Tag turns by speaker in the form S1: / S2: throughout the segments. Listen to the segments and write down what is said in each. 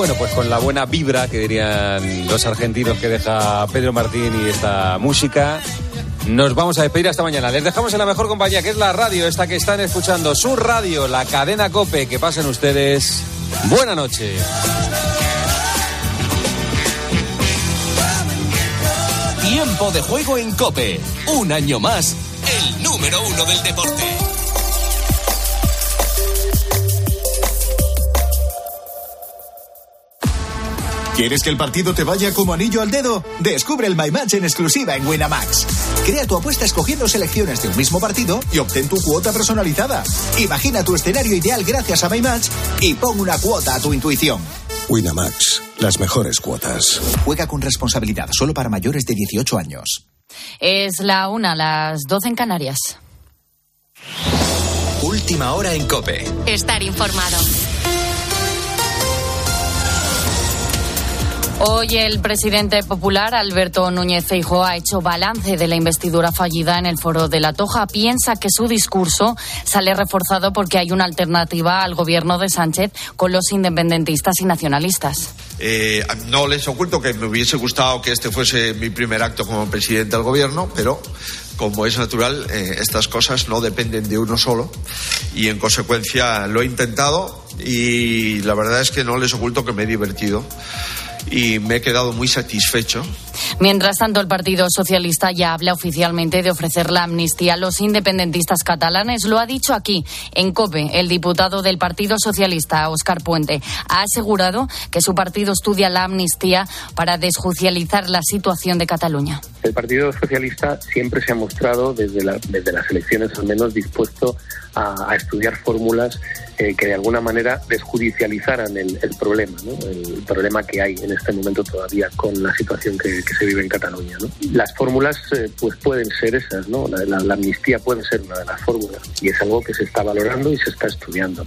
S1: Bueno, pues con la buena vibra que dirían los argentinos que deja Pedro Martín y esta música. Nos vamos a despedir hasta mañana. Les dejamos en la mejor compañía, que es la radio, esta que están escuchando, su radio, la cadena Cope. Que pasen ustedes. Buena noche.
S2: Tiempo de juego en Cope. Un año más, el número uno del deporte.
S3: ¿Quieres que el partido te vaya como anillo al dedo? Descubre el My Match en exclusiva en Winamax. Crea tu apuesta escogiendo selecciones de un mismo partido y obtén tu cuota personalizada. Imagina tu escenario ideal gracias a My Match y pon una cuota a tu intuición.
S4: Winamax, las mejores cuotas.
S3: Juega con responsabilidad solo para mayores de 18 años.
S5: Es la una, las 12 en Canarias.
S2: Última hora en Cope.
S5: Estar informado. Hoy el presidente popular Alberto Núñez Feijóo ha hecho balance de la investidura fallida en el foro de la Toja. Piensa que su discurso sale reforzado porque hay una alternativa al gobierno de Sánchez con los independentistas y nacionalistas.
S6: Eh, no les oculto que me hubiese gustado que este fuese mi primer acto como presidente del gobierno, pero como es natural, eh, estas cosas no dependen de uno solo y en consecuencia lo he intentado y la verdad es que no les oculto que me he divertido y me he quedado muy satisfecho.
S5: Mientras tanto, el Partido Socialista ya habla oficialmente de ofrecer la amnistía a los independentistas catalanes. Lo ha dicho aquí, en COPE, el diputado del Partido Socialista, Óscar Puente. Ha asegurado que su partido estudia la amnistía para desjuicializar la situación de Cataluña.
S7: El Partido Socialista siempre se ha mostrado, desde, desde las elecciones al menos, dispuesto a, estudiar fórmulas eh, que de alguna manera desjudicializaran el, problema, el problema que hay en este momento todavía con la situación que, se vive en Cataluña. Las fórmulas eh, pues pueden ser esas, ¿no? La, amnistía puede ser una de las fórmulas y es algo que se está valorando y se está estudiando.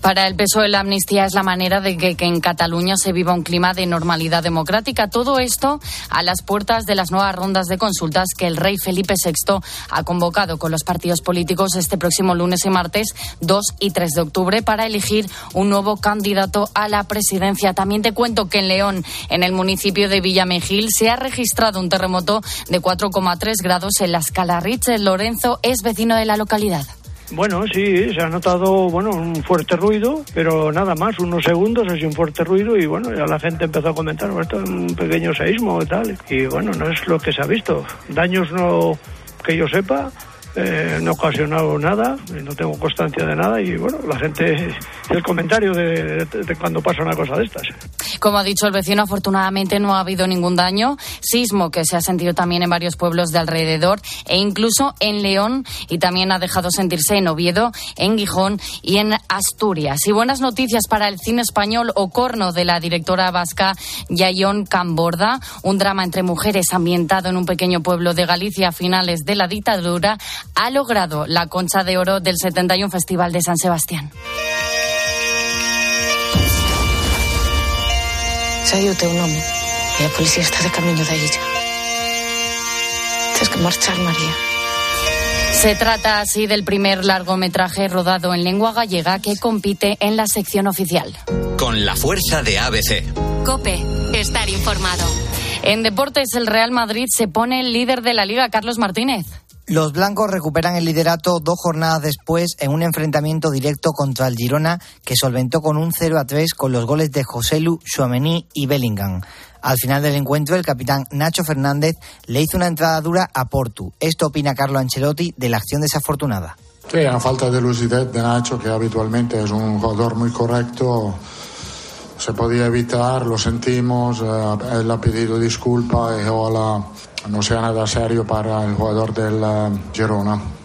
S5: Para el PSOE la amnistía es la manera de que, en Cataluña se viva un clima de normalidad democrática. Todo esto a las puertas de las nuevas rondas de consultas que el rey Felipe VI ha convocado con los partidos políticos este próximo lunes y martes 2 y 3 de octubre para elegir un nuevo candidato a la presidencia. También te cuento que en León, en el municipio de Villamejil, se ha registrado un terremoto de 4,3 grados en la escala Richter. Lorenzo es vecino de la localidad.
S8: Bueno, sí, se ha notado bueno un fuerte ruido, pero nada más, unos segundos, así un fuerte ruido y bueno, ya la gente empezó a comentar, esto es un pequeño seísmo y tal, y bueno, no es lo que se ha visto. Daños no que yo sepa, eh, no ha ocasionado nada, no tengo constancia de nada y bueno, la gente, el comentario de, cuando pasa una cosa de estas.
S5: Como ha dicho el vecino, afortunadamente no ha habido ningún daño, sismo que se ha sentido también en varios pueblos de alrededor e incluso en León y también ha dejado sentirse en Oviedo, en Gijón y en Asturias. Y buenas noticias para el cine español Ocorno de la directora vasca Yayón Camborda, un drama entre mujeres ambientado en un pequeño pueblo de Galicia a finales de la dictadura ha logrado la concha de oro del 71 Festival de San Sebastián.
S9: Nome y la policía está de camino de ella. Tienes que marchar, María.
S5: Se trata así del primer largometraje rodado en lengua gallega que compite en la sección oficial.
S2: Con la fuerza de ABC.
S5: Cope, estar informado. En deportes, el Real Madrid se pone el líder de la liga, Carlos Martínez.
S10: Los blancos recuperan el liderato dos jornadas después en un enfrentamiento directo contra el Girona que solventó con un 0 a 3 con los goles de Joselu, Chouameni y Bellingham. Al final del encuentro, el capitán Nacho Fernández le hizo una entrada dura a Portu. Esto opina Carlo Ancelotti de la acción desafortunada.
S11: Sí, una falta de lucidez de Nacho, que habitualmente es un jugador muy correcto. Se podía evitar, lo sentimos, eh, él ha pedido disculpas y ojalá no sea nada serio para el jugador del uh, Girona.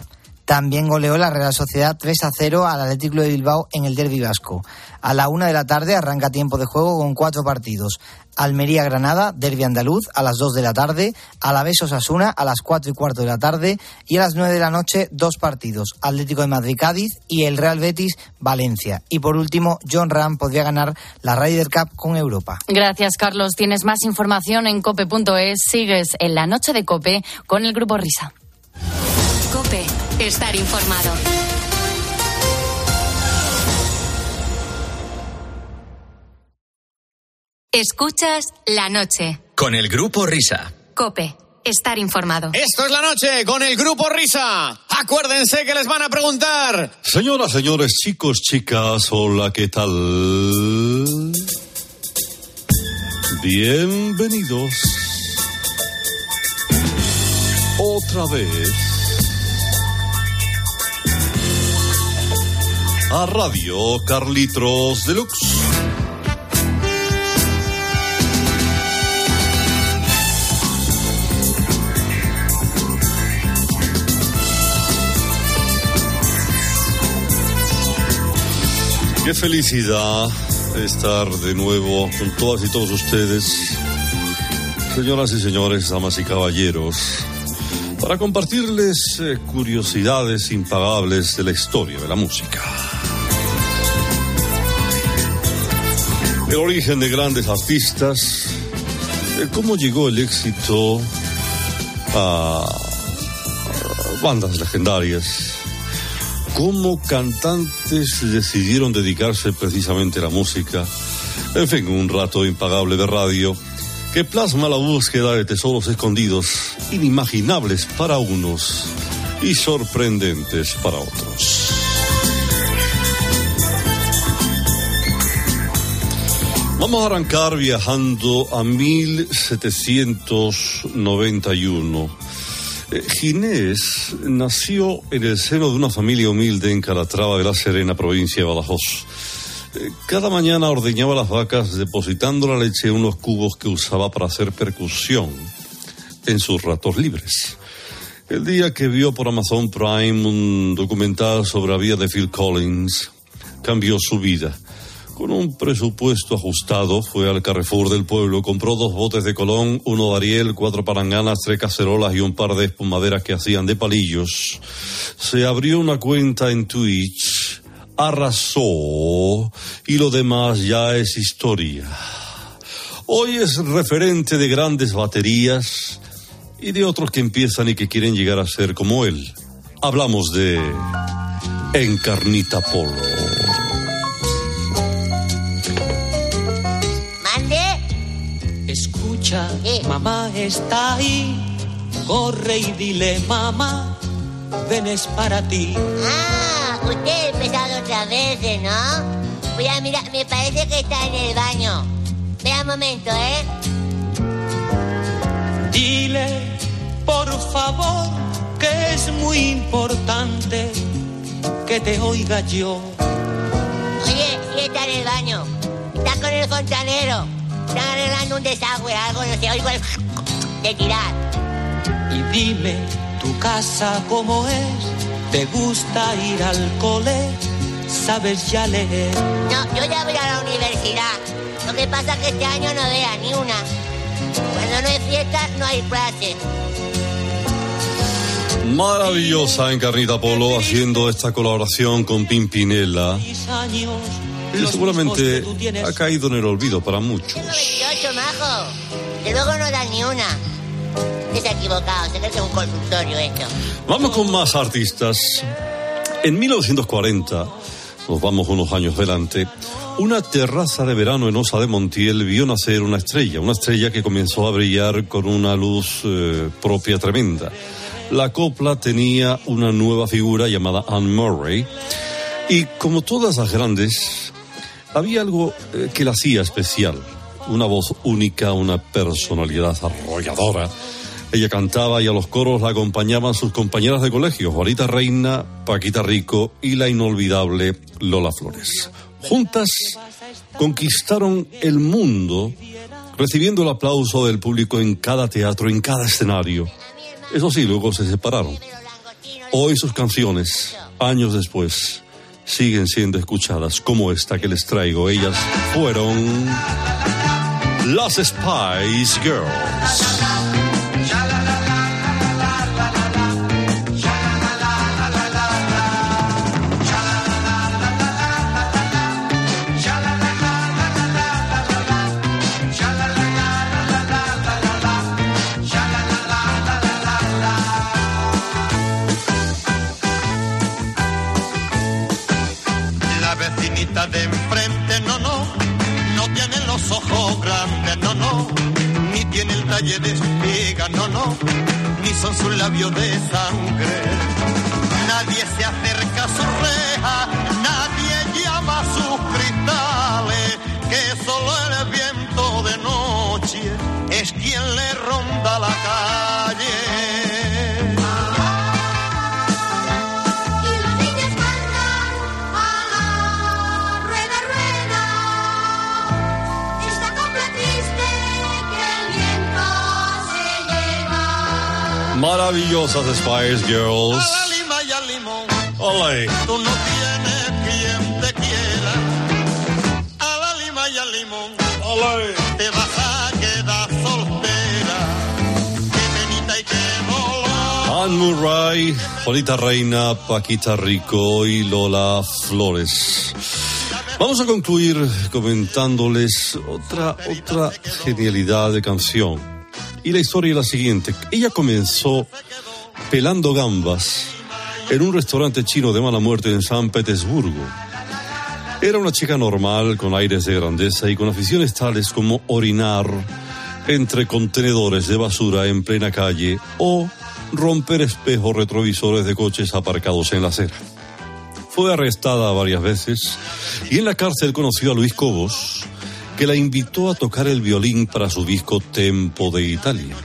S10: También goleó la Real Sociedad 3 a 0 al Atlético de Bilbao en el Derby Vasco. A la una de la tarde arranca tiempo de juego con cuatro partidos. Almería-Granada, Derby Andaluz, a las 2 de la tarde. Alavés-Osasuna, a las 4 y cuarto de la tarde. Y a las 9 de la noche, dos partidos. Atlético de Madrid-Cádiz y el Real Betis-Valencia. Y por último, John Ram podría ganar la Ryder Cup con Europa.
S5: Gracias, Carlos. Tienes más información en cope.es. Sigues en la noche de Cope con el Grupo Risa. Cope estar informado.
S12: Escuchas la noche.
S2: Con el grupo Risa.
S12: Cope. Estar informado.
S13: Esto es la noche con el grupo Risa. Acuérdense que les van a preguntar.
S14: Señoras, señores, chicos, chicas, hola, ¿qué tal? Bienvenidos. Otra vez. A Radio Carlitos Deluxe. Qué felicidad estar de nuevo con todas y todos ustedes, señoras y señores, damas y caballeros, para compartirles eh, curiosidades impagables de la historia de la música. El origen de grandes artistas, cómo llegó el éxito a bandas legendarias, cómo cantantes decidieron dedicarse precisamente a la música. En fin, un rato impagable de radio que plasma la búsqueda de tesoros escondidos, inimaginables para unos y sorprendentes para otros. Vamos a arrancar viajando a 1791. Eh, Ginés nació en el seno de una familia humilde en Calatrava de la Serena, provincia de Badajoz. Eh, Cada mañana ordeñaba las vacas depositando la leche en unos cubos que usaba para hacer percusión en sus ratos libres. El día que vio por Amazon Prime un documental sobre la vida de Phil Collins, cambió su vida. Con un presupuesto ajustado, fue al Carrefour del pueblo, compró dos botes de colón, uno de Ariel, cuatro paranganas, tres cacerolas y un par de espumaderas que hacían de palillos. Se abrió una cuenta en Twitch, arrasó y lo demás ya es historia. Hoy es referente de grandes baterías y de otros que empiezan y que quieren llegar a ser como él. Hablamos de Encarnita Polo.
S15: Escucha, mamá está ahí. Corre y dile, mamá, ven es para ti.
S16: Ah, usted ha empezado otra vez, ¿eh, ¿no? Voy a mirar, me parece que está en el baño. Espera un momento, ¿eh?
S15: Dile, por favor, que es muy importante que te oiga yo.
S16: Oye, sí está en el baño. Está con el fontanero. Están arreglando un desagüe, algo, no sé, oigo el de tirar.
S15: Y dime, tu casa cómo es, te gusta ir al cole, sabes ya leer.
S16: No, yo ya voy a la universidad. Lo que pasa es que este año no vea ni una. Cuando no hay fiesta, no hay clase.
S14: Maravillosa Encarnita Polo haciendo esta colaboración con Pimpinela. Y seguramente ha caído en el olvido para muchos.
S16: 28, majo. Que luego no dan ni una. Usted se ha equivocado, se cree que es un consultorio esto.
S14: Vamos con más artistas. En 1940, nos vamos unos años adelante, una terraza de verano en Osa de Montiel vio nacer una estrella, una estrella que comenzó a brillar con una luz eh, propia tremenda. La copla tenía una nueva figura llamada Anne Murray y como todas las grandes, había algo eh, que la hacía especial, una voz única, una personalidad arrolladora. Ella cantaba y a los coros la acompañaban sus compañeras de colegio, Juanita Reina, Paquita Rico y la inolvidable Lola Flores. Juntas conquistaron el mundo, recibiendo el aplauso del público en cada teatro, en cada escenario. Eso sí, luego se separaron. Hoy sus canciones, años después, siguen siendo escuchadas como esta que les traigo. Ellas fueron las Spice Girls.
S17: Nadie despega, no, no, ni son sus labios de sangre. Nadie se acerca a su reja, nadie llama a sus cristales, que solo el viento de noche es quien le ronda la calle.
S14: Maravillosas Spice Girls.
S17: A la lima y al limón,
S14: Ole.
S17: tú no tienes quien te quiera. A la lima y al limón, te vas a quedar soltera. Qué penita y qué dolor.
S14: Anne Murray, Juanita Reina, Paquita Rico y Lola Flores. Vamos a concluir comentándoles otra, otra genialidad de canción. Y la historia es la siguiente. Ella comenzó pelando gambas en un restaurante chino de mala muerte en San Petersburgo. Era una chica normal, con aires de grandeza y con aficiones tales como orinar entre contenedores de basura en plena calle o romper espejos retrovisores de coches aparcados en la acera. Fue arrestada varias veces y en la cárcel conoció a Luis Cobos, que la invitó a tocar el violín para su disco Tempo de Italia.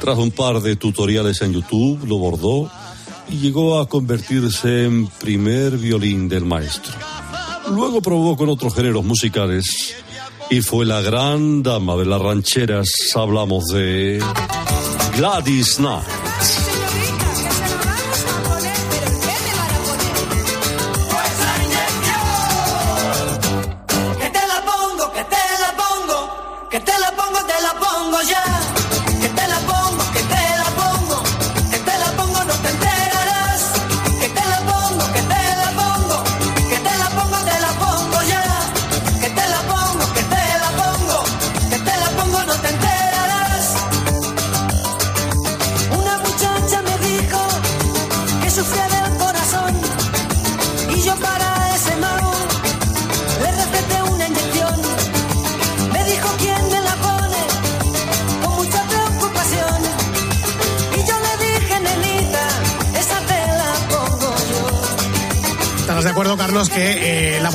S14: Tras un par de tutoriales en YouTube, lo bordó y llegó a convertirse en primer violín del maestro. Luego probó con otros géneros musicales y fue la gran dama de las rancheras. Hablamos de Gladys Knight.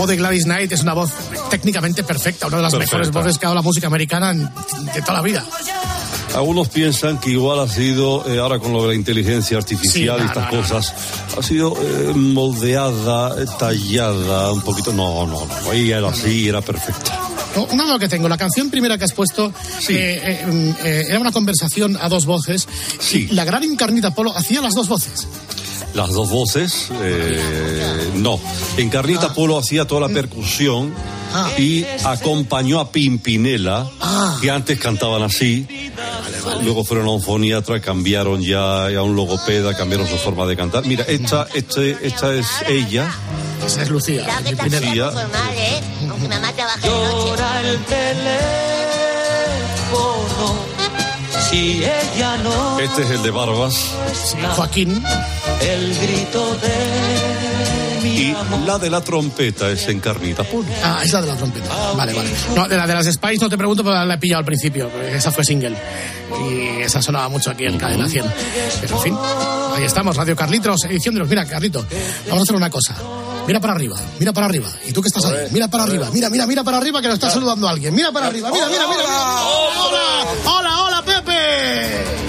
S18: De Gladys Knight es una voz técnicamente perfecta, una de las
S14: Perfecta.
S18: mejores voces que ha dado la música americana de toda la vida?
S14: Algunos piensan que igual ha sido, eh, ahora con lo de la inteligencia artificial
S18: Sí,
S14: y
S18: no,
S14: estas
S18: no, no.
S14: cosas, ha sido eh, moldeada, eh, tallada, un poquito. No, no, no. Ella era así, era perfecta.
S18: Una duda que tengo, la canción primera que has puesto eh, eh, mm, eh, era una conversación a dos voces.
S14: Sí.
S18: Y la gran Encarnita Polo hacía las dos voces.
S14: Las dos voces, eh, no. Encarnita Polo hacía toda la percusión
S18: Ah.
S14: y acompañó a Pimpinela,
S18: Ah.
S14: que antes cantaban así. Luego fueron a un foniatra, cambiaron ya a un logopeda, cambiaron su forma de cantar. Mira, esta, este, esta es ella.
S18: Esa es Lucía.
S16: Que formal, ¿eh? Aunque mamá trabaje de noche.
S15: Llora el teléfono si ella no
S14: Este es el de Barbas.
S18: Joaquín.
S15: El grito de mi
S14: Y
S15: amor.
S14: la de la trompeta es Encarnita.
S18: Ah, es la de la trompeta. Vale, vale. No, de la de las Spice no te pregunto, pero la he pillado al principio. Esa fue single. Y esa sonaba mucho aquí en Cadena 100. Pero en fin, ahí estamos, Radio Carlitos, edición de los. Mira, Carlito, vamos a hacer una cosa. Mira para arriba, mira para arriba. ¿Y tú que estás ahí? Mira para arriba, mira, mira, mira para arriba que lo está saludando alguien. Mira para arriba, mira, mira, mira. mira. ¡Hola! ¡Hola, hola, Pepe!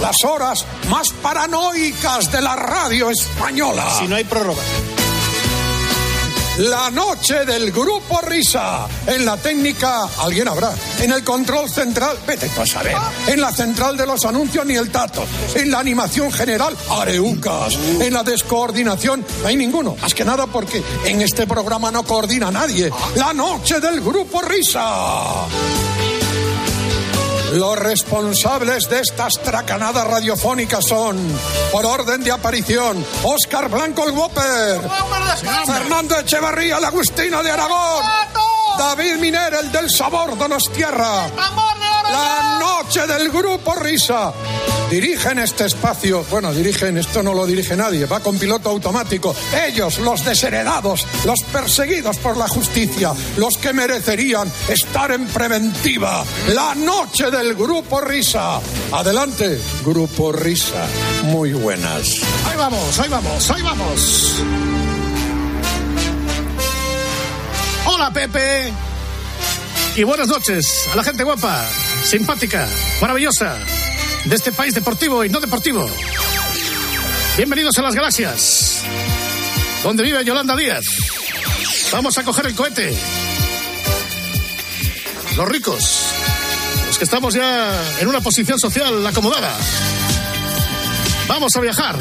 S19: Las horas más paranoicas de la radio española.
S18: Si no hay prórroga.
S19: La noche del grupo Risa. En la técnica, alguien habrá. En el control central, vete tú a saber. En la central de los anuncios, ni el tato. En la animación general, areucas. En la descoordinación, no hay ninguno. Más que nada porque en este programa no coordina nadie. La noche del grupo Risa. Los responsables de estas tracanadas radiofónicas son, por orden de aparición, Óscar Blanco el Whopper, Fernando Echevarría el Agustino de Aragón, David Miner el del Sabor Donostierra, la noche del Grupo Risa. Dirigen este espacio, bueno, dirigen, esto no lo dirige nadie, va con piloto automático. Ellos, los desheredados, los perseguidos por la justicia, los que merecerían estar en preventiva. La noche del Grupo Risa. Adelante, Grupo Risa. Muy buenas.
S18: Ahí vamos, ahí vamos, ahí vamos. Hola, Pepe. Y buenas noches a la gente guapa, simpática, maravillosa, de este país deportivo y no deportivo. Bienvenidos a las galaxias, donde vive Yolanda Díaz. Vamos a coger el cohete. Los ricos, los que estamos ya en una posición social acomodada. Vamos a viajar.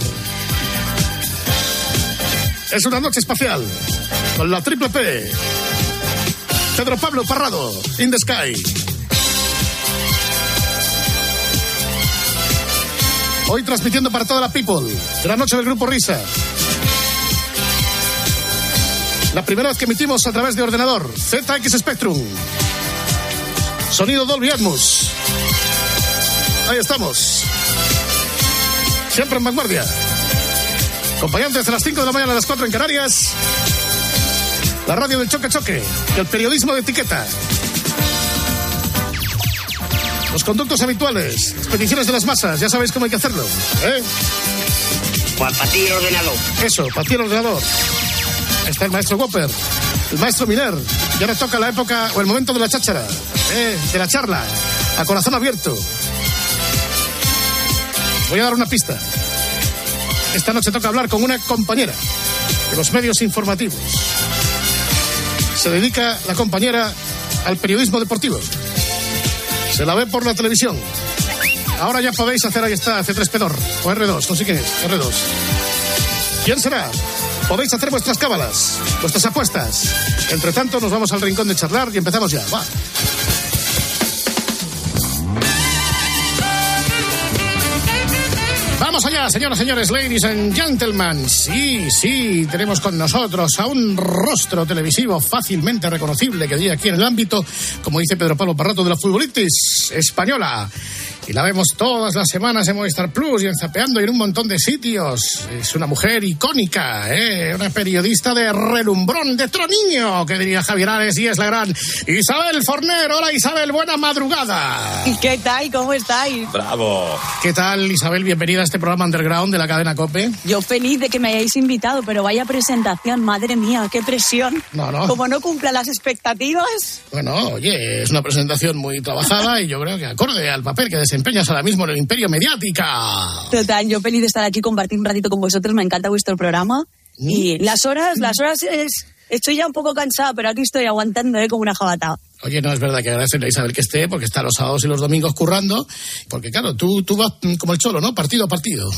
S18: Es una noche espacial con la triple P. Pedro Pablo Parrado, In the Sky. Hoy transmitiendo para toda la people. Gran noche del Grupo Risa. La primera vez que emitimos a través de ordenador. ZX Spectrum. Sonido Dolby Atmos. Ahí estamos. Siempre en vanguardia. Acompañantes de las 5 de la mañana a las 4 en Canarias. La radio del choque choque. El periodismo de etiqueta. Los conductos habituales. Expediciones de las masas. Ya sabéis cómo hay que hacerlo. ¿eh?
S20: Para ti el ordenador.
S18: Eso, para ti el ordenador. Está el maestro Whopper. El maestro Miner. Y ahora toca la época o el momento de la cháchara. ¿eh? De la charla. A corazón abierto. Voy a dar una pista. Esta noche toca hablar con una compañera de los medios informativos. Se dedica la compañera al periodismo deportivo. Se la ve por la televisión. Ahora ya podéis hacer, ahí está, C3 Pedor o R2, no sé es, R2. ¿Quién será? Podéis hacer vuestras cábalas, vuestras apuestas. Entre tanto, nos vamos al rincón de charlar y empezamos ya. Va. Vamos allá, señoras, señores, ladies and gentlemen. Sí, sí, tenemos con nosotros a un rostro televisivo fácilmente reconocible que diría aquí en el ámbito, como dice Pedro Pablo Parrato, de la futbolitis española. Y la vemos todas las semanas en Movistar Plus y en Zapeando y en un montón de sitios. Es una mujer icónica, ¿eh? una periodista de relumbrón, de troniño, que diría Javier Ares, y es la gran Isabel Forner. Hola Isabel, buena madrugada.
S21: ¿Qué tal? ¿Cómo estáis?
S1: Bravo.
S18: ¿Qué tal Isabel? Bienvenida a este programa Underground de la cadena COPE.
S21: Yo feliz de que me hayáis invitado, pero vaya presentación, madre mía, qué presión.
S18: No, no.
S21: Como no cumpla las expectativas.
S18: Bueno, oye, es una presentación muy trabajada y yo creo que acorde al papel que desempeñas ahora mismo en el imperio mediática.
S21: Total, yo feliz de estar aquí, compartir un ratito con vosotros, me encanta vuestro programa. Y las horas, las horas es... Estoy ya un poco cansada, pero aquí estoy aguantando, ¿eh? Como una jabata.
S18: Oye, no es verdad que agradecerle a Isabel que esté, porque está los sábados y los domingos currando, porque claro, tú, tú vas mm, como el cholo, ¿no? Partido a partido.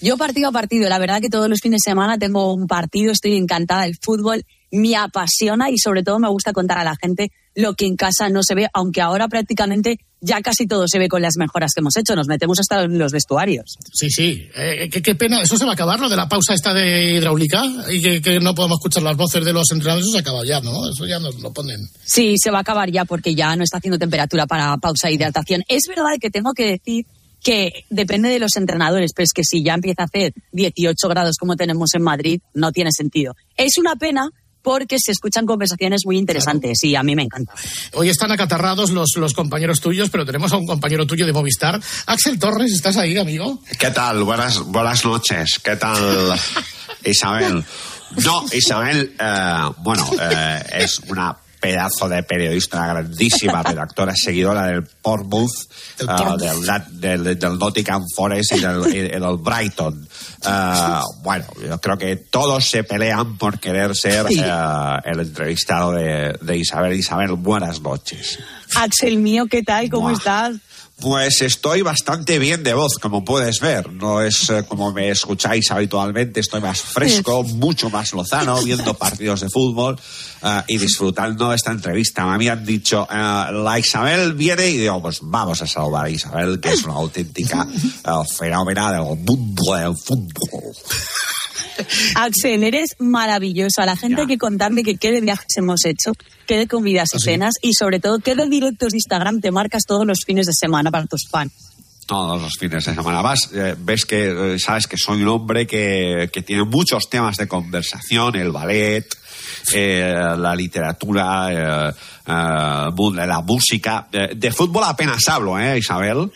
S21: Yo partido a partido, la verdad que todos los fines de semana tengo un partido, estoy encantada del fútbol, me apasiona y sobre todo me gusta contar a la gente lo que en casa no se ve, aunque ahora prácticamente ya casi todo se ve con las mejoras que hemos hecho, nos metemos hasta en los vestuarios.
S18: Sí, sí, eh, qué, qué pena, eso se va a acabar, lo de la pausa esta de hidráulica y que, que no podemos escuchar las voces de los entrenadores, eso se acaba ya, ¿no? Eso ya nos lo ponen.
S21: Sí, se va a acabar ya porque ya no está haciendo temperatura para pausa e hidratación. Es verdad que tengo que decir que depende de los entrenadores, pero es que si ya empieza a hacer 18 grados como tenemos en Madrid, no tiene sentido. Es una pena porque se escuchan conversaciones muy interesantes y a mí me encanta.
S18: Hoy están acatarrados los, los compañeros tuyos, pero tenemos a un compañero tuyo de Movistar. Axel Torres, ¿estás ahí, amigo?
S22: ¿Qué tal? Buenas, buenas noches. ¿Qué tal, Isabel? No, Isabel, eh, bueno, eh, es una pedazo de periodista grandísima, redactora, seguidora del Portsmouth,
S18: Del
S22: eh,
S18: Portsmouth.
S22: del, del, del Nottingham Forest y del, y del Brighton. Eh, bueno, yo creo que todos se pelean por querer ser eh, el entrevistado de, de Isabel. Isabel, buenas noches.
S21: Axel mío, ¿qué tal? ¿Cómo
S22: Buah.
S21: estás?
S22: Pues estoy bastante bien de voz, como puedes ver. No es eh, como me escucháis habitualmente, estoy más fresco, mucho más lozano, viendo partidos de fútbol eh, y disfrutando esta entrevista. Me habían dicho, eh, la Isabel viene y digo, pues vamos a salvar a Isabel, que es una auténtica eh, fenómena del mundo del fútbol.
S21: Axel, eres maravilloso. A la gente hay que contarle que qué de viajes hemos hecho, qué de comidas y cenas y sobre todo qué de directos de Instagram te marcas todos los fines de semana para tus fans.
S22: todos los fines de semana. Vas, eh, ves que eh, sabes que soy un hombre que, que tiene muchos temas de conversación, el ballet, eh, la literatura, eh, eh, la música. Eh, de fútbol apenas hablo, ¿eh, Isabel?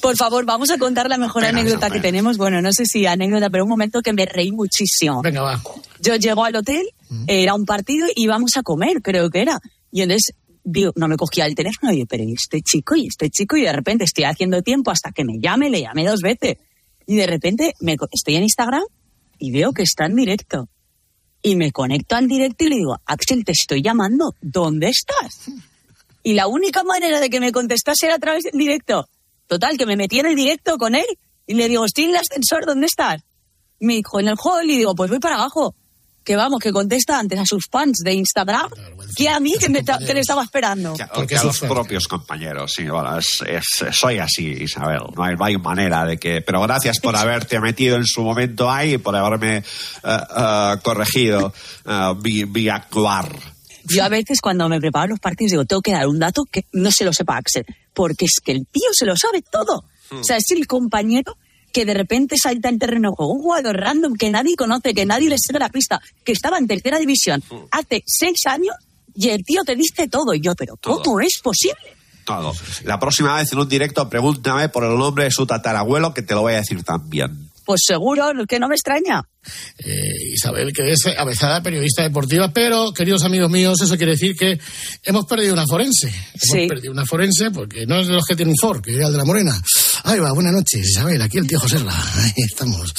S21: Por favor, vamos a contar la mejor
S22: Venga,
S21: anécdota que tenemos. Bueno, no sé si anécdota, pero un momento que me reí muchísimo.
S18: Venga, va.
S21: Yo llego al hotel, era un partido y íbamos a comer, creo que era. Y entonces digo, no me cogía el teléfono y yo, pero ¿y este chico? ¿Y este chico? Y de repente estoy haciendo tiempo hasta que me llame, le llamé dos veces. Y de repente me, estoy en Instagram y veo que está en directo. Y me conecto al directo y le digo, Axel, te estoy llamando, ¿dónde estás? Y la única manera de que me contestase era a través del directo. Total, que me metí en el directo con él y le digo, estoy en el ascensor, ¿dónde estás? Me dijo, en el hall, y digo, pues voy para abajo. Que vamos, que contesta antes a sus fans de Instagram que a mí que, me ta- que le estaba esperando.
S22: Porque a los propios compañeros, sí, bueno, es- es- soy así, Isabel. No hay, no hay manera de que. Pero gracias por haberte metido en su momento ahí y por haberme eh, eh, corregido eh, mi, mi actuar.
S21: Yo a veces cuando me preparo los partidos digo, tengo que dar un dato que no se lo sepa Axel, porque es que el tío se lo sabe todo.
S22: Hmm.
S21: O sea, es el compañero que de repente salta en terreno juego, un jugador random que nadie conoce, que nadie le sigue la pista, que estaba en tercera división
S22: Hmm.
S21: hace seis años y el tío te dice todo. Y yo, pero ¿cómo es posible?
S22: Todo. La próxima vez en un directo pregúntame por el nombre de su tatarabuelo que te lo voy a decir también.
S21: Pues seguro, que no me extraña.
S18: Eh, Isabel, que es avezada periodista deportiva, pero, queridos amigos míos, eso quiere decir que hemos perdido una forense. Hemos
S21: Sí.
S18: perdido una forense porque no es de los que tienen for, que era el de la morena. Ahí va, buenas noches, Isabel, aquí el tío José Ra. Ahí estamos.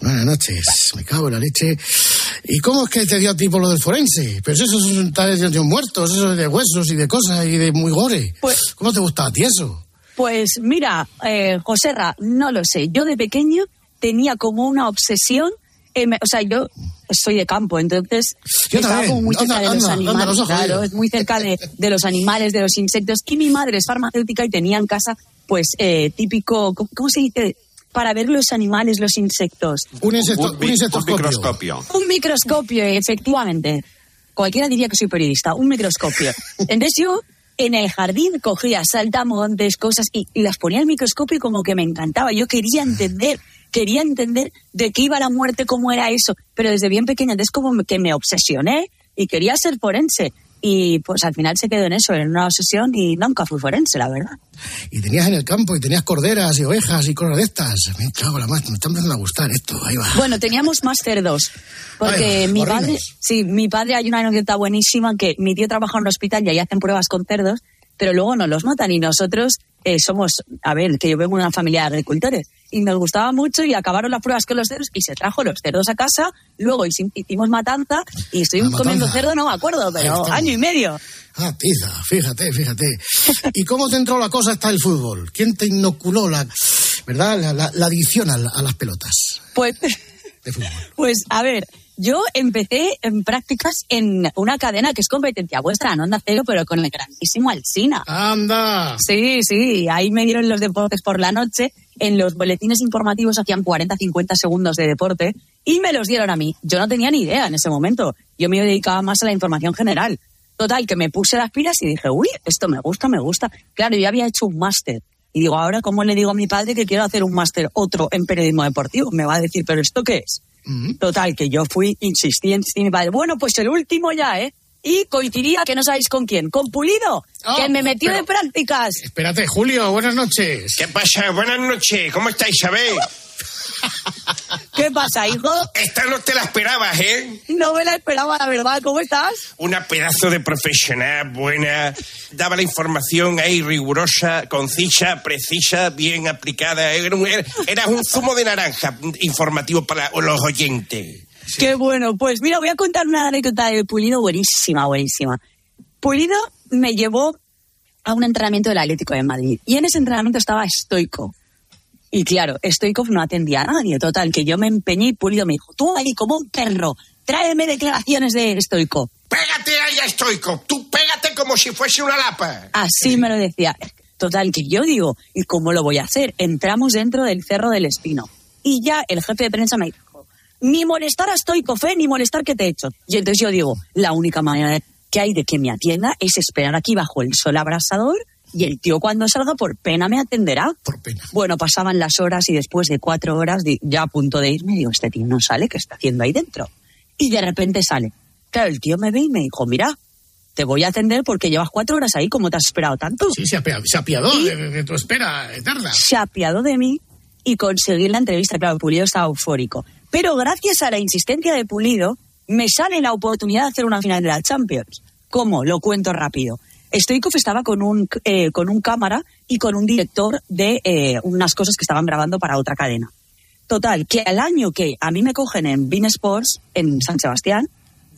S18: Buenas noches, me cago en la leche. ¿Y cómo es que te dio a ti por lo del forense? Pues eso son tales de muertos, eso de huesos y de cosas y de muy gore. ¿Cómo te gusta a ti eso?
S21: Pues mira, eh, no lo sé. Yo de pequeño tenía como una obsesión. eh, me- o sea, yo soy de campo, entonces
S18: Yo
S21: estaba como muy cerca
S18: Anda,
S21: de los
S18: anda,
S21: animales. claro, es muy cerca de, de los animales, de los insectos. Y mi madre es farmacéutica y tenía en casa, pues, eh, típico, ¿cómo, se dice? Para ver los animales, los insectos.
S18: Un, insecto,
S22: Un mi- un microscopio.
S21: Un microscopio, efectivamente. Cualquiera diría que soy periodista. Un microscopio. Entonces yo en el jardín cogía saltamontes, cosas, y, y las ponía al microscopio y como que me encantaba. Yo quería entender, quería entender de qué iba la muerte, cómo era eso. Pero desde bien pequeña, entonces como que me obsesioné y quería ser forense. Y pues al final se quedó en eso, en una obsesión y nunca fui forense, la verdad.
S18: Y tenías en el campo y tenías corderas y ovejas y cosas de estas. Me cago la más, me está empezando a gustar esto. Ahí va.
S21: Bueno, teníamos más cerdos. Porque mi padre, sí, mi padre hay una anécdota buenísima que mi tío trabaja en un hospital y ahí hacen pruebas con cerdos, pero luego nos los matan y nosotros eh, somos, a ver, que yo vengo de una familia de agricultores y nos gustaba mucho y acabaron las pruebas con los cerdos y se trajo los cerdos a casa, luego hici- hicimos matanza y estuvimos comiendo cerdo, no me acuerdo, pero año y medio.
S18: Ah, tiza, fíjate, fíjate. ¿Y cómo te entró la cosa hasta el fútbol? ¿Quién te inoculó la, verdad, la, la- la adicción a, la- a las pelotas
S21: Pues,
S18: de fútbol?
S21: pues a ver, yo empecé en prácticas en una cadena que es competencia vuestra, en Onda Cero, pero con el grandísimo Alsina.
S18: ¡Anda!
S21: Sí, sí, ahí me dieron los deportes por la noche. En los boletines informativos hacían 40, 50 segundos de deporte y me los dieron a mí. Yo no tenía ni idea en ese momento. Yo me dedicaba más a la información general. Total, que me puse las pilas y dije, uy, esto me gusta, me gusta. Claro, yo había hecho un máster. Y digo, ahora, ¿cómo le digo a mi padre que quiero hacer un máster otro en periodismo deportivo? Me va a decir, ¿pero esto qué es? Total, que yo fui, padre, bueno, pues el último ya, ¿eh? Y coincidiría que no sabéis con quién, con Pulido, que me metió de prácticas.
S18: Espérate, Julio, buenas noches.
S23: ¿Qué pasa? Buenas noches. ¿Cómo está Isabel?
S21: ¿Qué pasa, hijo?
S23: Esta no te la esperabas, ¿eh?
S21: No me la esperaba, la verdad. ¿Cómo estás?
S23: Una pedazo de profesional buena. Daba la información ahí rigurosa, concisa, precisa, bien aplicada. Era un, era- era un zumo de naranja informativo para los oyentes.
S21: Qué bueno. Pues mira, voy a contar una anécdota de Pulido buenísima, buenísima. Pulido me llevó a un entrenamiento del Atlético de Madrid. Y en ese entrenamiento estaba Stoico. Y claro, Stoikov no atendía a nadie. Total, que yo me empeñé y Pulido me dijo, tú ahí como un perro, tráeme declaraciones de Stoico.
S23: Pégate ahí a estoico. Tú pégate como si fuese una lapa.
S21: Así me lo decía. Total, que yo digo, ¿y cómo lo voy a hacer? Entramos dentro del Cerro del Espino. Y ya el jefe de prensa me dijo, ni molestar a Stoikov, ¿eh? ni molestar que te he hecho. Y entonces yo digo, la única manera que hay de que me atienda es esperar aquí bajo el sol abrasador y el tío cuando salga por pena me atenderá.
S18: Por pena.
S21: Bueno, pasaban las horas y después de cuatro horas, ya a punto de irme, digo, este tío no sale, ¿qué está haciendo ahí dentro? Y de repente sale. Claro, el tío me ve y me dijo, mira, te voy a atender porque llevas cuatro horas ahí, ¿cómo te has esperado tanto?
S18: Sí, se apiadó, se apiadó de, de- de tu espera eterna.
S21: se apiadó de mí y conseguí la entrevista. Claro, Pulido estaba eufórico. Pero gracias a la insistencia de Pulido, me sale la oportunidad de hacer una final de la Champions. ¿Cómo? Lo cuento rápido. Stoikov estaba con un, eh, con un cámara y con un director de eh, unas cosas que estaban grabando para otra cadena. Total, que al año que a mí me cogen en Bean Sports, en San Sebastián,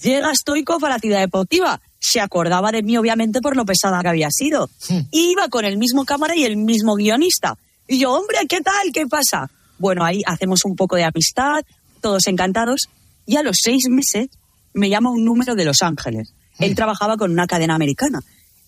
S21: llega Stoikov a la ciudad deportiva. Se acordaba de mí, obviamente, por lo pesada que había sido. Iba con el mismo cámara y el mismo guionista. Y yo, hombre, ¿qué tal? ¿Qué pasa? Bueno, ahí hacemos un poco de amistad, todos encantados. Y a los seis meses me llama un número de Los Ángeles. Él trabajaba con una cadena americana.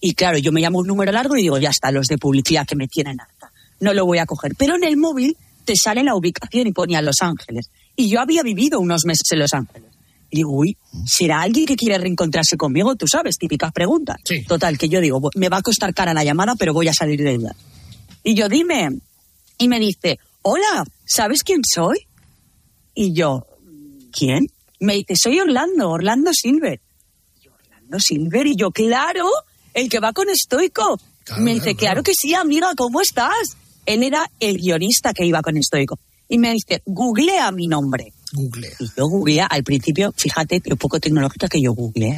S21: Y claro, yo me llamo un número largo y digo, ya está, los de publicidad que me tienen harta. No lo voy a coger. Pero en el móvil te sale la ubicación y ponía Los Ángeles. Y yo había vivido unos meses en Los Ángeles. Y digo, uy, ¿será alguien que quiere reencontrarse conmigo? Tú sabes, típicas preguntas. Total, que yo digo, "Bu- me va a costar cara la llamada, pero voy a salir de ella. Y yo, dime. Y me dice, hola, ¿sabes quién soy? Y yo, ¿quién? Me dice, soy Orlando, Orlando Silver. Y yo, Orlando Silver, y yo, claro, el que va con Stoico. me dice, claro, que sí, amiga, ¿cómo estás? Él era el guionista que iba con Stoico. Y me dice, googlea mi nombre.
S18: Google.
S21: Y yo googlea, al principio, fíjate, lo poco tecnológica que yo googleé.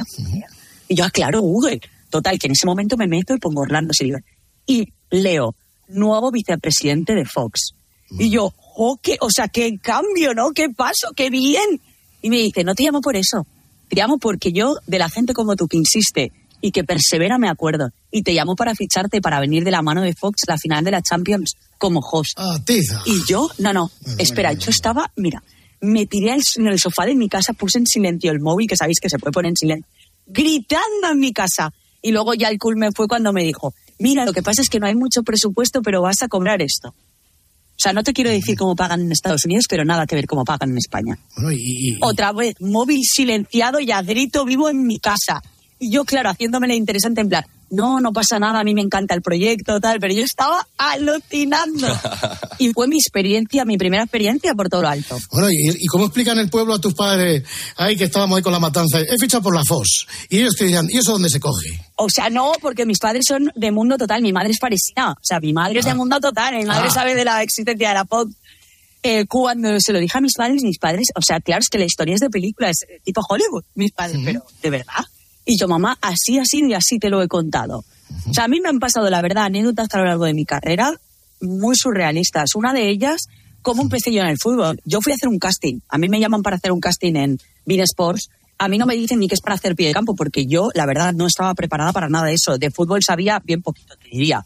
S21: Y yo, ah, claro, Google. Total, que en ese momento me meto y pongo Orlando Silver. Y leo, nuevo vicepresidente de Fox. Y yo, oh, qué, o sea, qué cambio, ¿no? ¿Qué paso? ¡Qué bien! Y me dice, no te llamo por eso. Te llamo porque yo, de la gente como tú que insiste y que persevera, me acuerdo. Y te llamo para ficharte para venir de la mano de Fox la final de la Champions como host.
S18: Ah, tiza.
S21: Y yo, no, no, espera, yo estaba, mira, me tiré en el sofá de mi casa, puse en silencio el móvil, que sabéis que se puede poner en silencio, gritando en mi casa. Y luego ya el culmen fue cuando me dijo, mira, lo que pasa es que no hay mucho presupuesto, pero vas a cobrar esto. O sea, no te quiero decir cómo pagan en Estados Unidos, pero nada que ver cómo pagan en España.
S18: Bueno, y, y-
S21: Otra vez, móvil silenciado y a grito vivo en mi casa. Y yo, claro, haciéndome la interesante en plan, no, no pasa nada, a mí me encanta el proyecto, tal, pero yo estaba alucinando. y fue mi experiencia, mi primera experiencia por todo lo alto.
S18: Bueno, ¿y, y cómo explican el pueblo a tus padres ahí que estábamos ahí con la matanza? He fichado por la FOS. Y ellos te dirán, ¿y eso dónde se coge?
S21: O sea, no, porque mis padres son de mundo total, mi madre es parecida. O sea, mi madre es de mundo total, mi madre
S18: Ah.
S21: sabe de la existencia de la Fox. Eh, cuando se lo dije a mis padres, mis padres, o sea, claro, es que la historia es de película, es eh, tipo Hollywood, mis padres, pero de verdad. Y yo, mamá, así, así y así te lo he contado. O sea, a mí me han pasado, la verdad, anécdotas a lo largo de mi carrera muy surrealistas. Una de ellas, cómo empecé yo en el fútbol. Yo fui a hacer un casting. A mí me llaman para hacer un casting en Bean Sports. A mí no me dicen ni que es para hacer pie de campo, porque yo, la verdad, no estaba preparada para nada de eso. De fútbol sabía bien poquito, te diría.